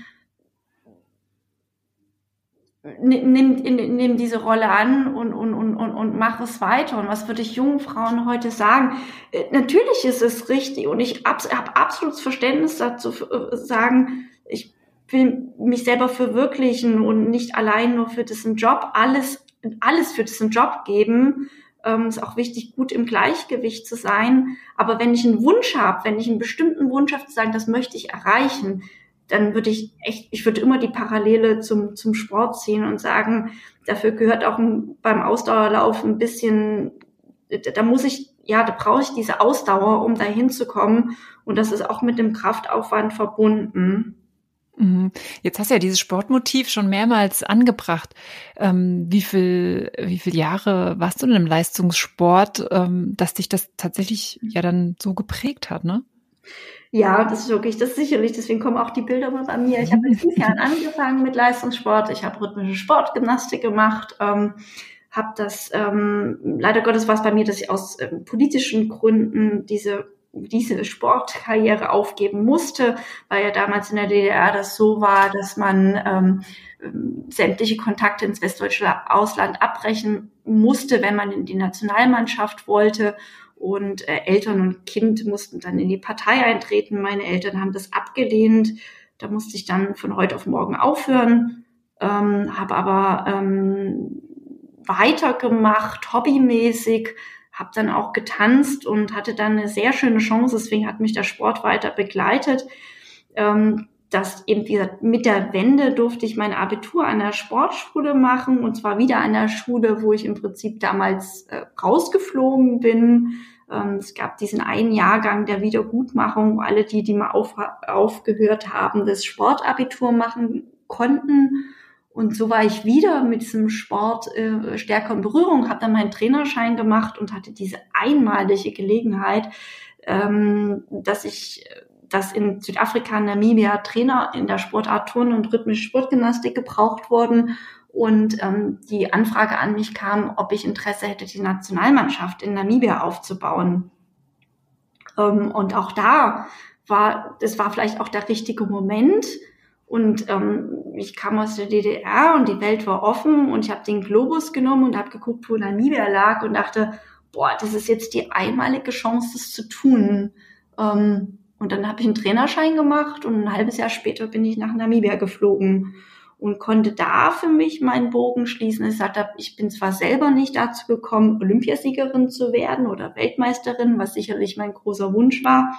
nimm, nimm diese Rolle an und, und, und, und, und mach es weiter. Und was würde ich jungen Frauen heute sagen? Äh, natürlich ist es richtig und ich habe absolutes Verständnis dazu äh, sagen, ich will mich selber verwirklichen und nicht allein nur für diesen Job alles, alles für diesen Job geben. Ähm, ist auch wichtig, gut im Gleichgewicht zu sein. Aber wenn ich einen Wunsch habe, wenn ich einen bestimmten Wunsch habe, zu sagen, das möchte ich erreichen, dann würde ich echt, ich würde immer die Parallele zum, zum Sport ziehen und sagen, dafür gehört auch beim Ausdauerlauf ein bisschen, da muss ich, ja, da brauche ich diese Ausdauer, um da hinzukommen. Und das ist auch mit dem Kraftaufwand verbunden. Mhm. Jetzt hast du ja dieses Sportmotiv schon mehrmals angebracht. Ähm, wie viel, wie viele Jahre warst du denn im Leistungssport, ähm, dass dich das tatsächlich ja dann so geprägt hat, ne? Ja, das ist wirklich, das ist sicherlich, deswegen kommen auch die Bilder mal bei mir. Ich habe mit fünf Jahren angefangen mit Leistungssport. Ich habe rhythmische Sportgymnastik gemacht, ähm, habe das, ähm, leider Gottes war es bei mir, dass ich aus ähm, politischen Gründen diese diese Sportkarriere aufgeben musste, weil ja damals in der DDR das so war, dass man ähm, sämtliche Kontakte ins westdeutsche Ausland abbrechen musste, wenn man in die Nationalmannschaft wollte und äh, Eltern und Kind mussten dann in die Partei eintreten. Meine Eltern haben das abgelehnt. Da musste ich dann von heute auf morgen aufhören, ähm, habe aber ähm, weitergemacht, hobbymäßig, habe dann auch getanzt und hatte dann eine sehr schöne Chance. Deswegen hat mich der Sport weiter begleitet. Ähm, dass eben gesagt, mit der Wende durfte ich mein Abitur an der Sportschule machen und zwar wieder an der Schule, wo ich im Prinzip damals äh, rausgeflogen bin. Ähm, es gab diesen einen Jahrgang der Wiedergutmachung, wo alle die, die mal auf, aufgehört haben, das Sportabitur machen konnten. Und so war ich wieder mit diesem Sport äh, stärker in Berührung, habe dann meinen Trainerschein gemacht und hatte diese einmalige Gelegenheit, ähm, dass ich dass in Südafrika, Namibia Trainer in der Sportart Turnen und rhythmische Sportgymnastik gebraucht wurden und ähm, die Anfrage an mich kam, ob ich Interesse hätte, die Nationalmannschaft in Namibia aufzubauen. Ähm, und auch da war, das war vielleicht auch der richtige Moment. Und ähm, ich kam aus der DDR und die Welt war offen und ich habe den Globus genommen und habe geguckt, wo Namibia lag und dachte, boah, das ist jetzt die einmalige Chance, das zu tun. Ähm, und dann habe ich einen Trainerschein gemacht und ein halbes Jahr später bin ich nach Namibia geflogen und konnte da für mich meinen Bogen schließen. Ich sagte, ich bin zwar selber nicht dazu gekommen, Olympiasiegerin zu werden oder Weltmeisterin, was sicherlich mein großer Wunsch war.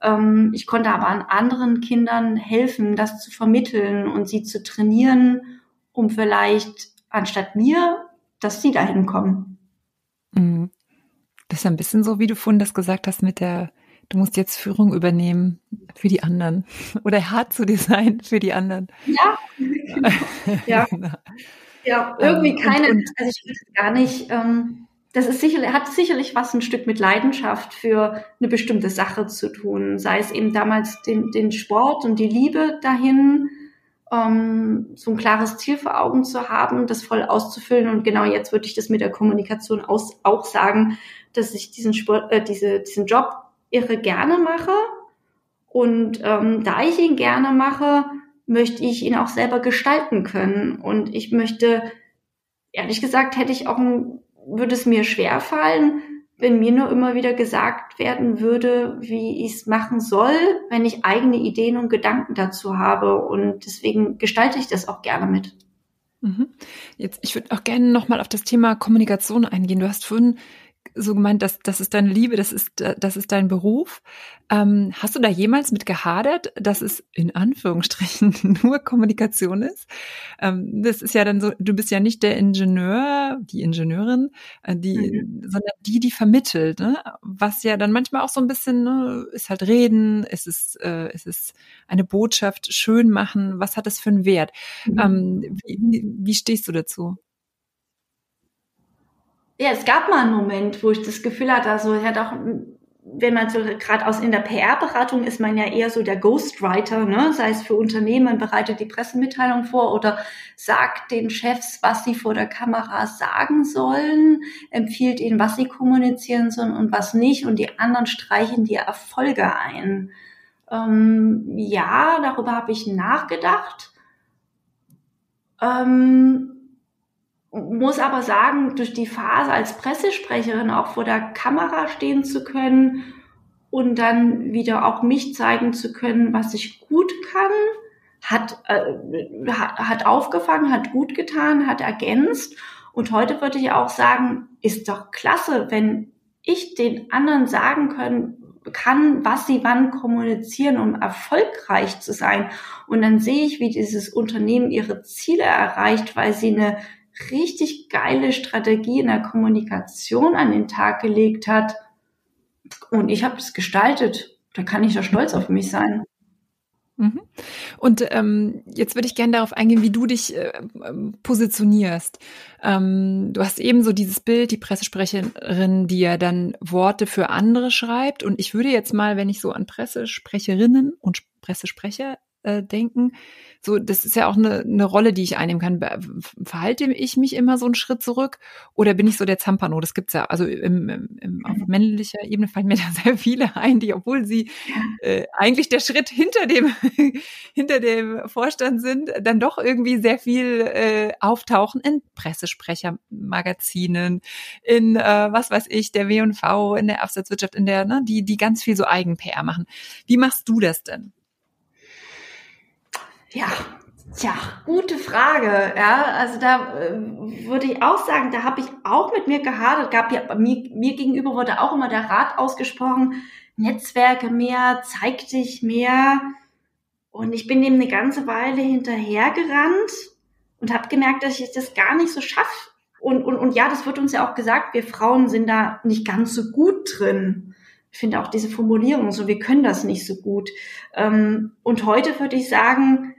Ähm, ich konnte aber an anderen Kindern helfen, das zu vermitteln und sie zu trainieren, um vielleicht anstatt mir, dass sie dahin kommen. Mhm. Das ist ein bisschen so, wie du vorhin das gesagt hast mit der du musst jetzt Führung übernehmen für die anderen oder hart zu dir sein für die anderen. Ja, [laughs] ja. ja, irgendwie ähm, keine, und, und, also ich würde gar nicht, ähm, das ist sicherlich, hat sicherlich was ein Stück mit Leidenschaft für eine bestimmte Sache zu tun, sei es eben damals den, den Sport und die Liebe dahin, ähm, so ein klares Ziel vor Augen zu haben, das voll auszufüllen. Und genau jetzt würde ich das mit der Kommunikation aus, auch sagen, dass ich diesen Sport, äh, diese, diesen Job irre gerne mache. Und ähm, da ich ihn gerne mache, möchte ich ihn auch selber gestalten können. Und ich möchte, ehrlich gesagt, hätte ich auch, würde es mir schwer fallen, wenn mir nur immer wieder gesagt werden würde, wie ich es machen soll, wenn ich eigene Ideen und Gedanken dazu habe. Und deswegen gestalte ich das auch gerne mit. Mhm. Jetzt, ich würde auch gerne nochmal auf das Thema Kommunikation eingehen. Du hast vorhin so gemeint, dass das ist deine Liebe, das ist das ist dein Beruf. Ähm, hast du da jemals mit gehadert, dass es in Anführungsstrichen [laughs] nur Kommunikation ist? Ähm, das ist ja dann so, du bist ja nicht der Ingenieur, die Ingenieurin, äh, die, mhm. sondern die, die vermittelt. Ne? Was ja dann manchmal auch so ein bisschen ne, ist halt reden, es ist äh, es ist eine Botschaft schön machen. Was hat das für einen Wert? Mhm. Ähm, wie, wie stehst du dazu? Ja, es gab mal einen Moment, wo ich das Gefühl hatte, also hat auch wenn man so gerade aus in der PR-Beratung ist man ja eher so der Ghostwriter, ne? sei es für Unternehmen, man bereitet die Pressemitteilung vor oder sagt den Chefs, was sie vor der Kamera sagen sollen, empfiehlt ihnen, was sie kommunizieren sollen und was nicht und die anderen streichen die Erfolge ein. Ähm, ja, darüber habe ich nachgedacht. Ähm, muss aber sagen, durch die Phase als Pressesprecherin auch vor der Kamera stehen zu können und dann wieder auch mich zeigen zu können, was ich gut kann, hat, äh, hat, aufgefangen, hat gut getan, hat ergänzt. Und heute würde ich auch sagen, ist doch klasse, wenn ich den anderen sagen können, kann, was sie wann kommunizieren, um erfolgreich zu sein. Und dann sehe ich, wie dieses Unternehmen ihre Ziele erreicht, weil sie eine richtig geile Strategie in der Kommunikation an den Tag gelegt hat. Und ich habe das gestaltet. Da kann ich ja stolz auf mich sein. Mhm. Und ähm, jetzt würde ich gerne darauf eingehen, wie du dich äh, positionierst. Ähm, du hast eben so dieses Bild, die Pressesprecherin, die ja dann Worte für andere schreibt. Und ich würde jetzt mal, wenn ich so an Pressesprecherinnen und Pressesprecher äh, denken, so, das ist ja auch eine, eine Rolle, die ich einnehmen kann. Verhalte ich mich immer so einen Schritt zurück oder bin ich so der Zampano? Das gibt's ja, also im, im, im, auf männlicher Ebene fallen mir da sehr viele ein, die, obwohl sie äh, eigentlich der Schritt hinter dem, [laughs] hinter dem Vorstand sind, dann doch irgendwie sehr viel äh, auftauchen in Pressesprechermagazinen, in äh, was weiß ich, der W&V, in der Absatzwirtschaft, in der, ne, die, die ganz viel so Eigen-PR machen. Wie machst du das denn? Ja, Tja, gute Frage. Ja, also da äh, würde ich auch sagen, da habe ich auch mit mir gehadert. Gab ja mir, mir gegenüber wurde auch immer der Rat ausgesprochen: Netzwerke mehr, zeig dich mehr. Und ich bin dem eine ganze Weile hinterhergerannt und habe gemerkt, dass ich das gar nicht so schaffe. Und, und, und ja, das wird uns ja auch gesagt, wir Frauen sind da nicht ganz so gut drin. Ich finde auch diese Formulierung so, wir können das nicht so gut. Ähm, und heute würde ich sagen,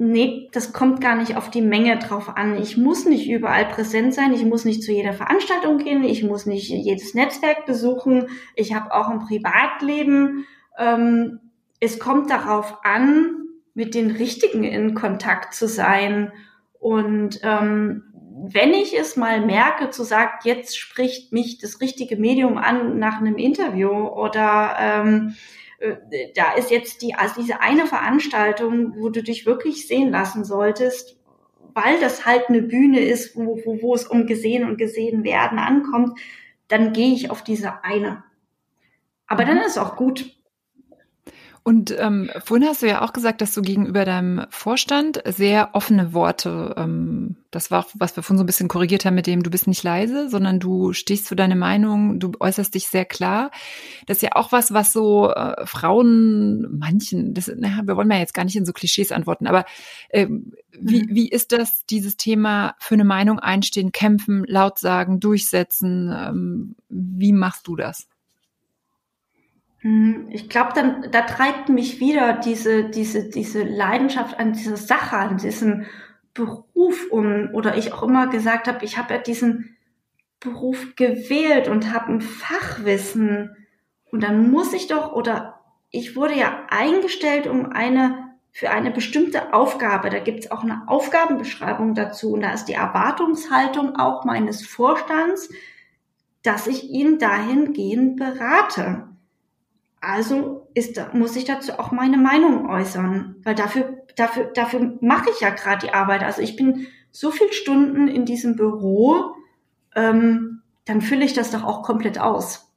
nee, das kommt gar nicht auf die Menge drauf an. Ich muss nicht überall präsent sein, ich muss nicht zu jeder Veranstaltung gehen, ich muss nicht jedes Netzwerk besuchen, ich habe auch ein Privatleben. Ähm, es kommt darauf an, mit den Richtigen in Kontakt zu sein. Und ähm, wenn ich es mal merke, zu sagen, jetzt spricht mich das richtige Medium an nach einem Interview oder ähm, äh, da ist jetzt die, also diese eine Veranstaltung, wo du dich wirklich sehen lassen solltest, weil das halt eine Bühne ist, wo, wo, wo es um gesehen und gesehen werden ankommt, dann gehe ich auf diese eine. Aber dann mhm. ist auch gut. Und ähm, vorhin hast du ja auch gesagt, dass du gegenüber deinem Vorstand sehr offene Worte, ähm, das war, was wir vorhin so ein bisschen korrigiert haben mit dem, du bist nicht leise, sondern du stehst für deine Meinung, du äußerst dich sehr klar. Das ist ja auch was, was so äh, Frauen, manchen, das, na, wir wollen ja jetzt gar nicht in so Klischees antworten, aber äh, wie, mhm. wie ist das, dieses Thema für eine Meinung einstehen, kämpfen, laut sagen, durchsetzen? Ähm, wie machst du das? Hm, ich glaube, dann da treibt mich wieder diese diese diese Leidenschaft an dieser Sache, an diesem Beruf um. Oder ich auch immer gesagt habe, ich habe ja diesen Beruf gewählt und habe ein Fachwissen. Und dann muss ich doch, oder ich wurde ja eingestellt, um eine für eine bestimmte Aufgabe. Da gibt's auch eine Aufgabenbeschreibung dazu. Und da ist die Erwartungshaltung auch meines Vorstands, dass ich ihn dahingehend berate. Also ist, muss ich dazu auch meine Meinung äußern, weil dafür, dafür, dafür mache ich ja gerade die Arbeit. Also ich bin so viel Stunden in diesem Büro, ähm, dann fülle ich das doch auch komplett aus.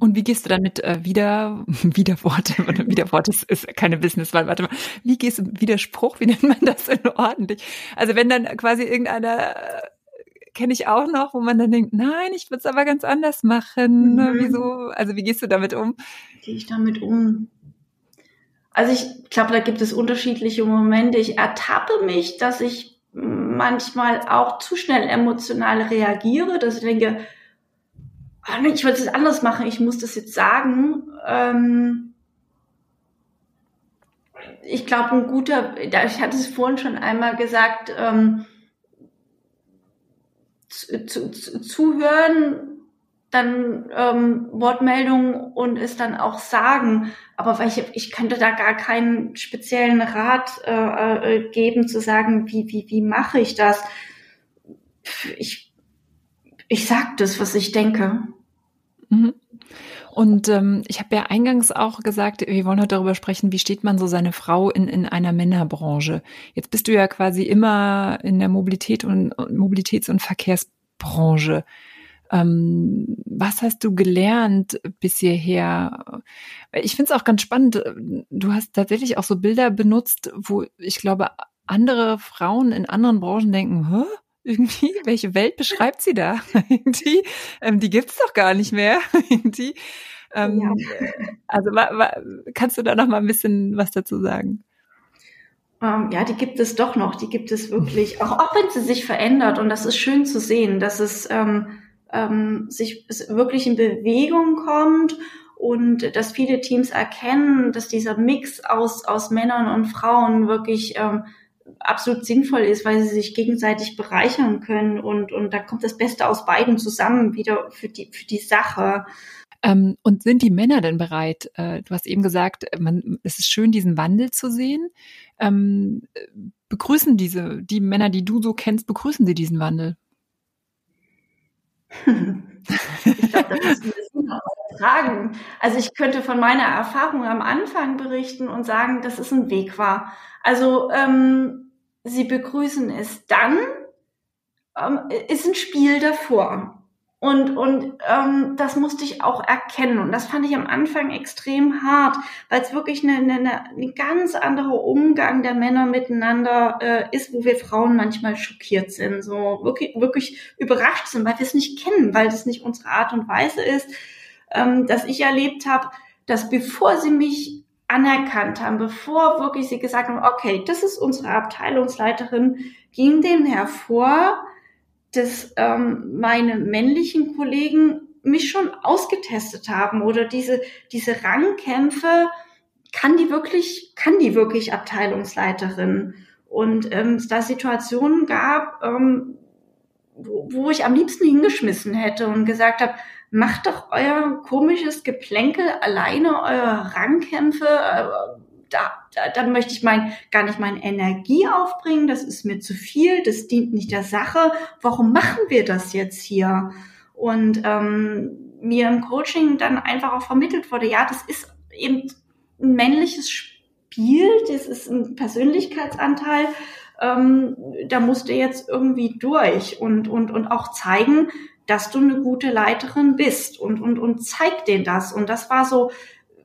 Und wie gehst du dann mit äh, wieder [laughs] Widerworte [laughs] Widerworte ist, ist keine Businesswahl, warte mal. Wie gehst du Widerspruch, wie nennt man das denn [laughs] ordentlich? Also wenn dann quasi irgendeiner kenne ich auch noch, wo man dann denkt, nein, ich würde es aber ganz anders machen. Mhm. Wieso? Also wie gehst du damit um? Gehe ich damit um? Also ich glaube, da gibt es unterschiedliche Momente. Ich ertappe mich, dass ich manchmal auch zu schnell emotional reagiere, dass ich denke, oh nee, ich würde es anders machen, ich muss das jetzt sagen. Ähm ich glaube, ein guter, ich hatte es vorhin schon einmal gesagt, ähm, zu, zu, zuhören, dann ähm, Wortmeldungen und es dann auch sagen. Aber weil ich, ich könnte da gar keinen speziellen Rat äh, äh, geben, zu sagen, wie, wie, wie mache ich das? Ich, ich sag das, was ich denke. Mhm. Und ähm, ich habe ja eingangs auch gesagt, wir wollen heute darüber sprechen, wie steht man so seine Frau in, in einer Männerbranche. Jetzt bist du ja quasi immer in der Mobilität und Mobilitäts- und Verkehrsbranche. Ähm, was hast du gelernt bis hierher? Ich finde es auch ganz spannend. Du hast tatsächlich auch so Bilder benutzt, wo ich glaube, andere Frauen in anderen Branchen denken, Hä? Irgendwie, welche Welt beschreibt sie da? [laughs] irgendwie, ähm, die gibt's doch gar nicht mehr. [laughs] irgendwie. Ähm, ja. Also wa, wa, kannst du da noch mal ein bisschen was dazu sagen? Ähm, ja, die gibt es doch noch. Die gibt es wirklich, auch, auch wenn sie sich verändert. Und das ist schön zu sehen, dass es ähm, ähm, sich wirklich in Bewegung kommt und dass viele Teams erkennen, dass dieser Mix aus, aus Männern und Frauen wirklich ähm, absolut sinnvoll ist, weil sie sich gegenseitig bereichern können und, und da kommt das Beste aus beiden zusammen wieder für die, für die Sache. Ähm, und sind die Männer denn bereit? Äh, du hast eben gesagt, man, es ist schön, diesen Wandel zu sehen. Ähm, begrüßen diese, die Männer, die du so kennst, begrüßen sie diesen Wandel? ich glaube, das müssen wir fragen. Also ich könnte von meiner Erfahrung am Anfang berichten und sagen, dass es ein Weg war. Also ähm, sie begrüßen es dann, ähm, ist ein Spiel davor. Und, und ähm, das musste ich auch erkennen. Und das fand ich am Anfang extrem hart, weil es wirklich eine, eine, eine ganz andere Umgang der Männer miteinander äh, ist, wo wir Frauen manchmal schockiert sind, so wirklich, wirklich überrascht sind, weil wir es nicht kennen, weil das nicht unsere Art und Weise ist, ähm, dass ich erlebt habe, dass bevor sie mich anerkannt haben, bevor wirklich sie gesagt haben, okay, das ist unsere Abteilungsleiterin, ging denen hervor, dass ähm, meine männlichen Kollegen mich schon ausgetestet haben oder diese, diese Rangkämpfe, kann die wirklich, kann die wirklich Abteilungsleiterin? Und ähm, es da Situationen gab, ähm, wo, wo ich am liebsten hingeschmissen hätte und gesagt habe, macht doch euer komisches Geplänkel alleine, eure Rangkämpfe, äh, da, da, da möchte ich mein, gar nicht meine Energie aufbringen, das ist mir zu viel, das dient nicht der Sache. Warum machen wir das jetzt hier? Und ähm, mir im Coaching dann einfach auch vermittelt wurde, ja, das ist eben ein männliches Spiel, das ist ein Persönlichkeitsanteil, ähm, da musst du jetzt irgendwie durch und, und, und auch zeigen, dass du eine gute Leiterin bist und, und, und zeig denen das. Und das war so,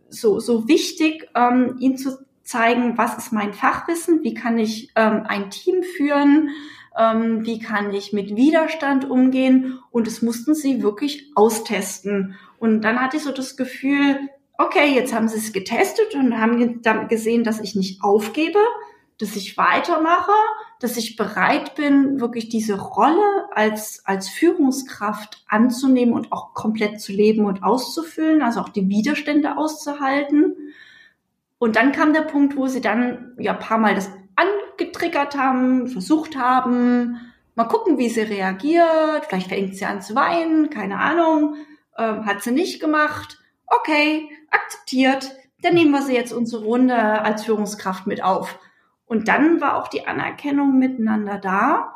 so, so wichtig, ähm, ihnen zu zeigen, was ist mein Fachwissen, wie kann ich ähm, ein Team führen, ähm, wie kann ich mit Widerstand umgehen und es mussten sie wirklich austesten. Und dann hatte ich so das Gefühl, okay, jetzt haben sie es getestet und haben gesehen, dass ich nicht aufgebe, dass ich weitermache, dass ich bereit bin, wirklich diese Rolle als, als Führungskraft anzunehmen und auch komplett zu leben und auszufüllen, also auch die Widerstände auszuhalten. Und dann kam der Punkt, wo sie dann ja paar Mal das angetriggert haben, versucht haben, mal gucken, wie sie reagiert, vielleicht fängt sie an zu weinen, keine Ahnung, ähm, hat sie nicht gemacht. Okay, akzeptiert, dann nehmen wir sie jetzt unsere Runde als Führungskraft mit auf. Und dann war auch die Anerkennung miteinander da.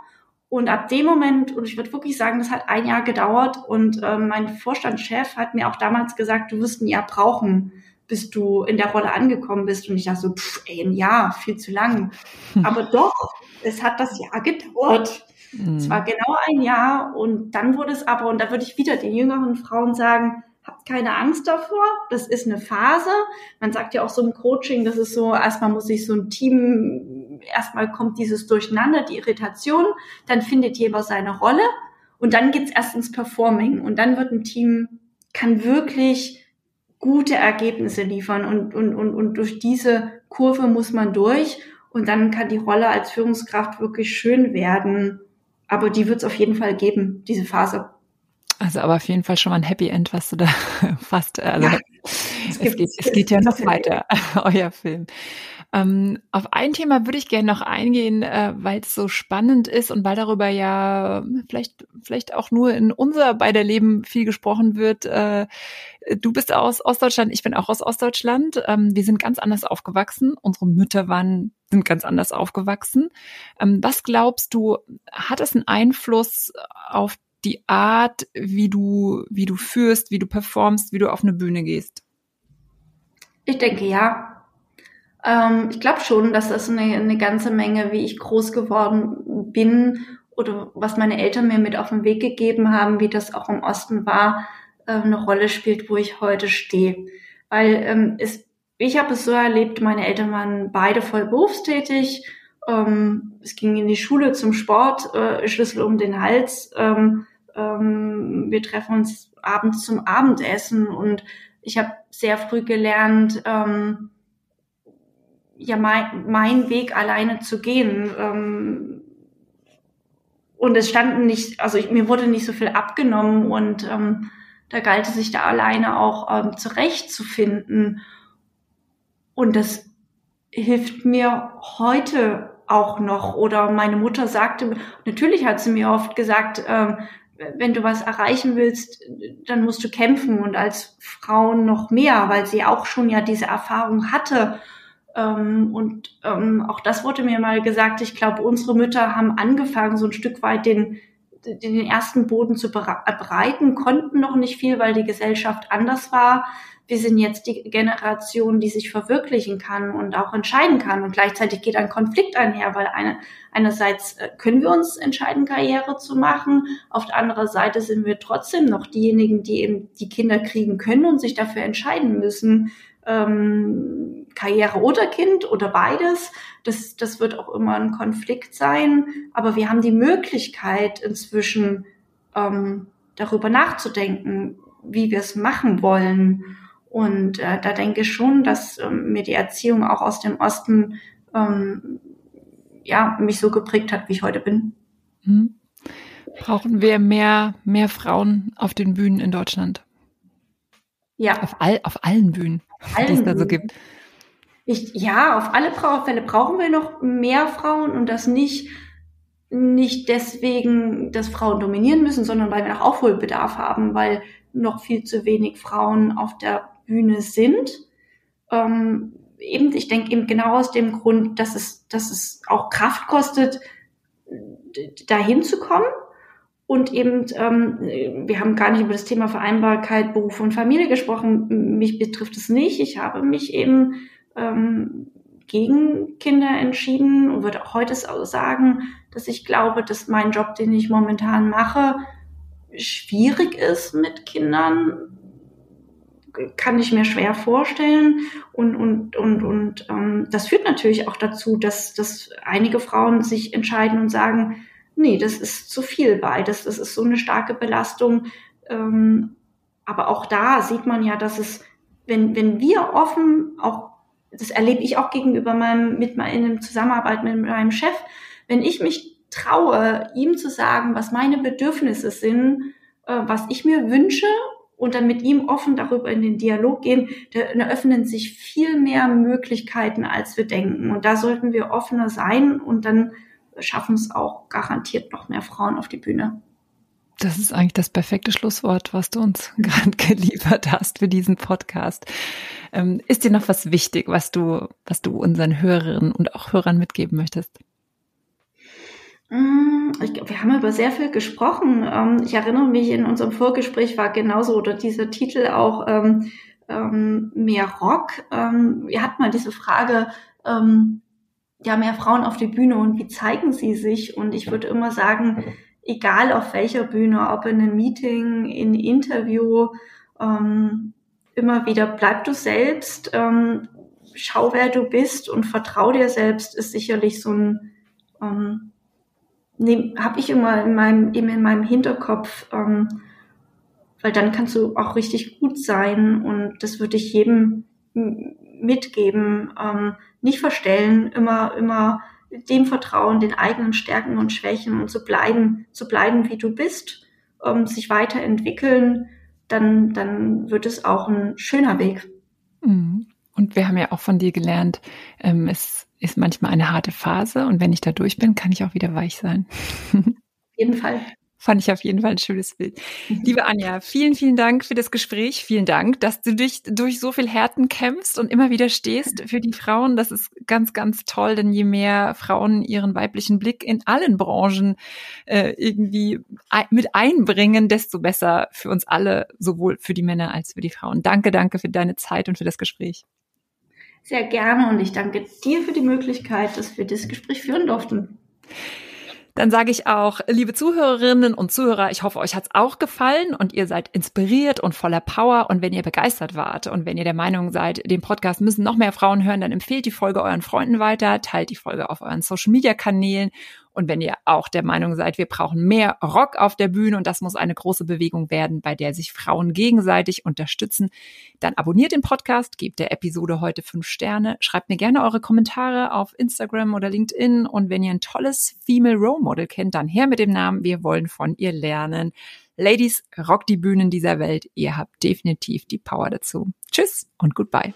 Und ab dem Moment, und ich würde wirklich sagen, das hat ein Jahr gedauert. Und äh, mein Vorstandschef hat mir auch damals gesagt, du wirst ein Jahr brauchen, bis du in der Rolle angekommen bist. Und ich dachte so, pff, ey, ein Jahr, viel zu lang. Aber doch, es hat das Jahr gedauert. Mhm. Es war genau ein Jahr. Und dann wurde es aber, und da würde ich wieder den jüngeren Frauen sagen, habt keine Angst davor. Das ist eine Phase. Man sagt ja auch so im Coaching, das ist so, erstmal muss sich so ein Team, erstmal kommt dieses Durcheinander, die Irritation, dann findet jeder seine Rolle und dann geht's erst ins Performing und dann wird ein Team, kann wirklich gute Ergebnisse liefern und, und, und, und durch diese Kurve muss man durch und dann kann die Rolle als Führungskraft wirklich schön werden. Aber die wird es auf jeden Fall geben, diese Phase. Also aber auf jeden Fall schon mal ein Happy End, was du da [laughs] fast, also ja, es, es, geht, es geht ja noch weiter, [laughs] euer Film. Ähm, auf ein Thema würde ich gerne noch eingehen, äh, weil es so spannend ist und weil darüber ja vielleicht, vielleicht auch nur in unser beider Leben viel gesprochen wird. Äh, du bist aus Ostdeutschland, ich bin auch aus Ostdeutschland. Ähm, wir sind ganz anders aufgewachsen. Unsere Mütter waren, sind ganz anders aufgewachsen. Ähm, was glaubst du, hat es einen Einfluss auf die Art, wie du, wie du führst, wie du performst, wie du auf eine Bühne gehst? Ich denke ja. Ähm, ich glaube schon, dass das eine, eine ganze Menge, wie ich groß geworden bin oder was meine Eltern mir mit auf den Weg gegeben haben, wie das auch im Osten war, äh, eine Rolle spielt, wo ich heute stehe. Weil ähm, es, ich habe es so erlebt, meine Eltern waren beide voll berufstätig. Ähm, es ging in die Schule zum Sport, äh, Schlüssel um den Hals. Ähm, ähm, wir treffen uns abends zum Abendessen und ich habe sehr früh gelernt, ähm, ja mein, mein Weg alleine zu gehen. Ähm, und es standen nicht, also ich, mir wurde nicht so viel abgenommen und ähm, da galt es sich da alleine auch ähm, zurechtzufinden. Und das hilft mir heute auch noch. Oder meine Mutter sagte, natürlich hat sie mir oft gesagt, ähm, wenn du was erreichen willst, dann musst du kämpfen und als Frauen noch mehr, weil sie auch schon ja diese Erfahrung hatte. Ähm, und ähm, auch das wurde mir mal gesagt. Ich glaube, unsere Mütter haben angefangen, so ein Stück weit den, den ersten Boden zu bereiten, konnten noch nicht viel, weil die Gesellschaft anders war wir sind jetzt die Generation, die sich verwirklichen kann und auch entscheiden kann. Und gleichzeitig geht ein Konflikt einher, weil eine, einerseits äh, können wir uns entscheiden, Karriere zu machen. Auf der anderen Seite sind wir trotzdem noch diejenigen, die eben die Kinder kriegen können und sich dafür entscheiden müssen, ähm, Karriere oder Kind oder beides. Das, das wird auch immer ein Konflikt sein. Aber wir haben die Möglichkeit inzwischen ähm, darüber nachzudenken, wie wir es machen wollen. Und äh, da denke ich schon, dass ähm, mir die Erziehung auch aus dem Osten ähm, ja mich so geprägt hat, wie ich heute bin. Hm. Brauchen wir mehr mehr Frauen auf den Bühnen in Deutschland? Ja. Auf, all, auf allen Bühnen, allen die es da so gibt. Ich, ja, auf alle Fälle brauchen wir noch mehr Frauen und das nicht nicht deswegen, dass Frauen dominieren müssen, sondern weil wir noch Aufholbedarf haben, weil noch viel zu wenig Frauen auf der Bühne sind. Ähm, eben, ich denke eben genau aus dem Grund, dass es, dass es auch Kraft kostet, dahin zu kommen. Und eben, ähm, wir haben gar nicht über das Thema Vereinbarkeit, Beruf und Familie gesprochen. Mich betrifft es nicht. Ich habe mich eben ähm, gegen Kinder entschieden und würde auch heute sagen, dass ich glaube, dass mein Job, den ich momentan mache, schwierig ist mit Kindern, kann ich mir schwer vorstellen. Und, und, und, und ähm, das führt natürlich auch dazu, dass, dass einige Frauen sich entscheiden und sagen, nee, das ist zu viel beides, das ist so eine starke Belastung. Ähm, aber auch da sieht man ja, dass es, wenn, wenn wir offen, auch, das erlebe ich auch gegenüber meinem, mit meinem Zusammenarbeit mit meinem Chef, wenn ich mich traue, ihm zu sagen, was meine Bedürfnisse sind, äh, was ich mir wünsche und dann mit ihm offen darüber in den Dialog gehen, da eröffnen sich viel mehr Möglichkeiten, als wir denken. Und da sollten wir offener sein und dann schaffen es auch garantiert noch mehr Frauen auf die Bühne. Das ist eigentlich das perfekte Schlusswort, was du uns [laughs] gerade geliefert hast für diesen Podcast. Ähm, ist dir noch was wichtig, was du, was du unseren Hörerinnen und auch Hörern mitgeben möchtest? Mm, ich, wir haben über sehr viel gesprochen. Ähm, ich erinnere mich, in unserem Vorgespräch war genauso oder dieser Titel auch ähm, ähm, mehr Rock. Ähm, wir hatten mal diese Frage, ähm, ja, mehr Frauen auf die Bühne und wie zeigen sie sich? Und ich würde immer sagen, egal auf welcher Bühne, ob in einem Meeting, in Interview, ähm, immer wieder bleib du selbst, ähm, schau wer du bist und vertrau dir selbst, ist sicherlich so ein ähm, habe ich immer in meinem, eben in meinem Hinterkopf, ähm, weil dann kannst du auch richtig gut sein und das würde ich jedem mitgeben. Ähm, nicht verstellen, immer, immer dem vertrauen, den eigenen Stärken und Schwächen und zu bleiben, zu bleiben, wie du bist, ähm, sich weiterentwickeln, dann, dann wird es auch ein schöner Weg. Mhm. Und wir haben ja auch von dir gelernt, ähm, es ist manchmal eine harte Phase und wenn ich da durch bin, kann ich auch wieder weich sein. [laughs] Auf jeden Fall. Fand ich auf jeden Fall ein schönes Bild. Mhm. Liebe Anja, vielen, vielen Dank für das Gespräch. Vielen Dank, dass du dich durch so viel Härten kämpfst und immer wieder stehst für die Frauen. Das ist ganz, ganz toll, denn je mehr Frauen ihren weiblichen Blick in allen Branchen äh, irgendwie mit einbringen, desto besser für uns alle, sowohl für die Männer als für die Frauen. Danke, danke für deine Zeit und für das Gespräch. Sehr gerne und ich danke dir für die Möglichkeit, dass wir das Gespräch führen durften. Dann sage ich auch, liebe Zuhörerinnen und Zuhörer, ich hoffe, euch hat's auch gefallen und ihr seid inspiriert und voller Power. Und wenn ihr begeistert wart und wenn ihr der Meinung seid, den Podcast müssen noch mehr Frauen hören, dann empfehlt die Folge euren Freunden weiter, teilt die Folge auf euren Social-Media-Kanälen und wenn ihr auch der Meinung seid, wir brauchen mehr Rock auf der Bühne und das muss eine große Bewegung werden, bei der sich Frauen gegenseitig unterstützen, dann abonniert den Podcast, gebt der Episode heute fünf Sterne, schreibt mir gerne eure Kommentare auf Instagram oder LinkedIn und wenn ihr ein tolles Female Role Model kennt, dann her mit dem Namen, wir wollen von ihr lernen. Ladies, rock die Bühnen dieser Welt. Ihr habt definitiv die Power dazu. Tschüss und goodbye.